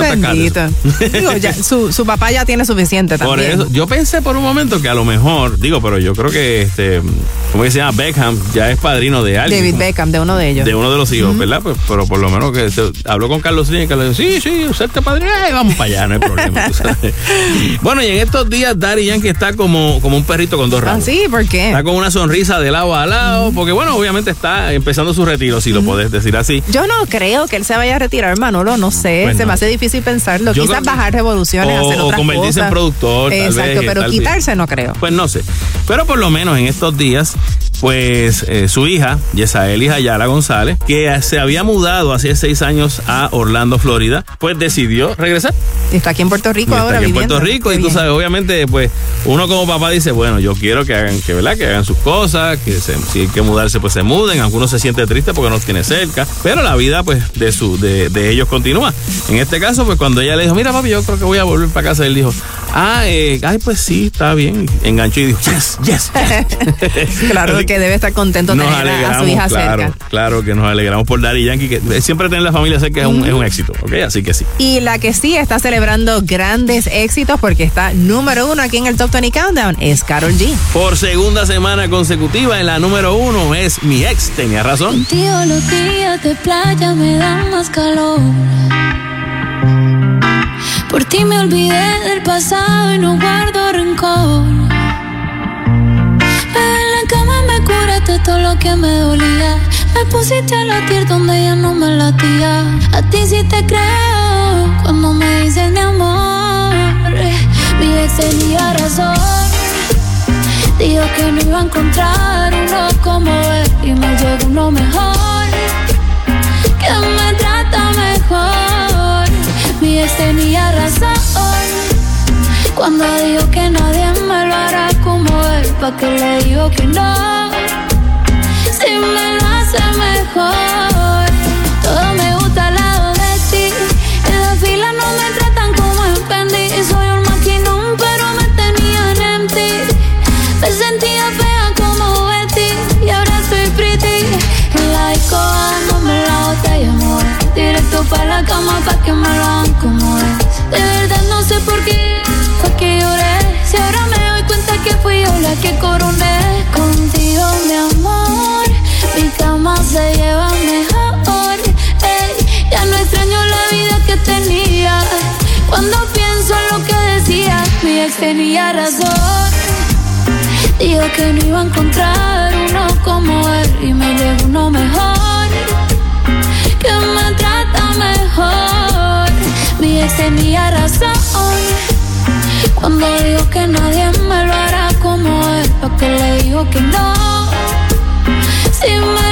Digo, ya, su, su papá ya tiene suficiente
Por
también.
eso, yo pensé por un momento que a lo mejor, digo, pero yo creo que este, ¿cómo que se llama? Beckham ya es padrino de alguien.
David Beckham, de uno de ellos.
De uno de los hijos, ¿verdad? Pues, pero por lo menos que se- habló con Carlos Slim y Carlos dijo, sí, sí, usted te padrino, eh, vamos para allá, no hay problema. bueno, y en estos días Daddy Yankee está como, como un perrito con dos
Ah,
ramos.
sí, ¿por qué?
Está con una sonrisa de lado a lado, porque bueno, obviamente está empezando su retiro, si lo podés decir así.
Yo no creo que él se vaya a retirar, Manolo, no sé.
Pues
se me hace difícil pensarlo. Quizás
que-
bajar revoluciones,
o-
hacer
o
otras
convertirse en productor, tal
Exacto,
vez,
pero
tal-
quitarse no creo.
Pues no sé. Pero por lo menos en estos días, pues eh, su hija, Yesaeli Ayala González, que se había mudado hace seis años a Orlando, Florida, pues decidió regresar.
Está aquí en Puerto Rico
Y está
ahora
aquí en. Puerto Rico
Qué
y tú
bien.
sabes, obviamente, pues uno como papá dice, bueno, yo quiero que hagan, que verdad, que hagan sus cosas, que se- si hay que mudarse, pues se muden, aunque uno se siente triste porque no los tiene cerca, pero la vida, pues, de su, de, de ellos continúa. En este caso, pues cuando ella le dijo, mira papi, yo creo que voy a volver para casa, él dijo, Ah, eh, ay, pues sí, está bien. Enganchó y dijo, yes, yes.
claro que debe estar contento
Nos
tener a- su hija
claro,
cerca.
claro que nos alegramos por Daddy Yankee, que siempre tener la familia cerca es un, es un éxito, ¿ok? Así que sí.
Y la que sí está celebrando grandes éxitos porque está número uno aquí en el Top 20 Countdown es Carol G.
Por segunda semana consecutiva en la número uno es mi ex, tenía razón.
Contigo los días de playa me dan más calor. Por ti me olvidé del pasado y no guardo rencor. Curaste todo lo que me dolía. Me pusiste a latir donde ya no me latía. A ti sí te creo cuando me dices mi amor. Mi ex tenía razón. Dijo que no iba a encontrar uno como él y me llegó uno mejor. Que me trata mejor. Mi ex tenía razón. Cuando dijo que nadie me lo hará como él, pa' que le digo que no. Me lo hace mejor. Todo me gusta al lado de ti. En la fila no me tratan como en. Soy un maquinón, pero me tenían en ti. Me sentía fea como Betty y ahora soy pretty. En la disco dándome la botella, amor. Directo para la cama pa' que me lo como es. De verdad no sé por qué fue que lloré. Si ahora me doy cuenta que fui yo la que coroné. Contigo, mi amor, se lleva mejor. Ey, ya no extraño la vida que tenía. Cuando pienso en lo que decía, mi ex tenía razón. Dijo que no iba a encontrar uno como él y me llegó uno mejor, que me trata mejor. Mi ex tenía razón cuando dijo que nadie me lo hará como él, porque le digo que no, si me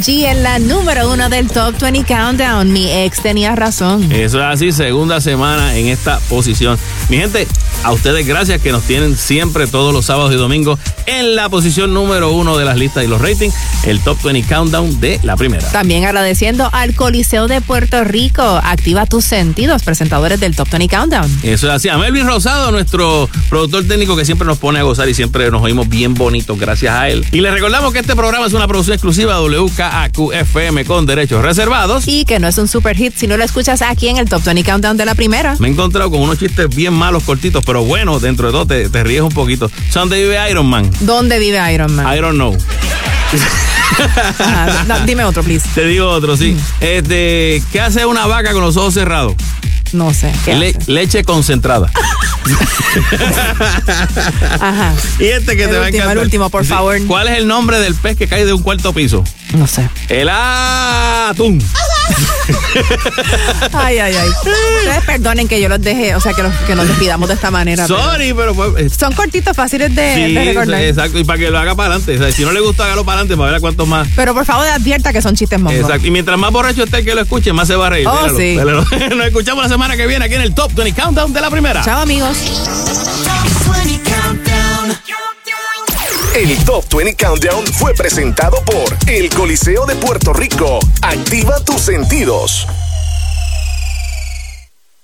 G en la número uno del Top 20 Countdown. Mi ex tenía razón.
Eso es así, segunda semana en esta posición. Mi gente, a ustedes gracias que nos tienen siempre todos los sábados y domingos en la posición número uno de las listas y los ratings, el Top 20 Countdown de la primera.
También agradeciendo al Coliseo de Puerto Rico. Activa tus sentidos, presentadores del Top 20 Countdown.
Eso es así. A Melvin Rosado, nuestro productor técnico que siempre nos pone a gozar y siempre nos oímos bien bonitos gracias a él. Y les recordamos que este programa es una producción exclusiva de WKAQ-FM con derechos reservados.
Y que no es un super hit si no lo escuchas aquí en el Top 20 Countdown de la primera.
Me he encontrado con unos chistes bien malos, cortitos, pero bueno, dentro de todo te, te ríes un poquito. ¿Son de vive Iron Man?
¿Dónde vive Iron Man?
I don't know.
No, dime otro, please.
Te digo otro, sí. Este, ¿qué hace una vaca con los ojos cerrados?
No sé. ¿qué
Le-
hace?
leche concentrada.
Ajá.
y este que
El
te va a
último,
encantar.
el último, por favor.
¿Cuál es el nombre del pez que cae de un cuarto piso?
No sé.
El atún.
Ay, ay, ay. Ustedes perdonen que yo los deje, o sea, que, los- que nos despidamos de esta manera. pero-
Sorry, pero fue.
Son cortitos, fáciles de,
Sí,
de recordar.
exacto. Y para que lo haga para adelante. O sea, si no le gusta, hágalo para adelante para ver a cuántos más.
Pero por favor, advierta que son chistes mongos.
Exacto. Y mientras más borracho esté el que lo escuche, más se va a reír.
Oh, sí.
míralo. Nos escuchamos la semana que viene aquí en el Top 20 Countdown de la primera.
Chao, amigos.
El Top 20 Countdown fue presentado por El Coliseo de Puerto Rico. Activa tus sentidos.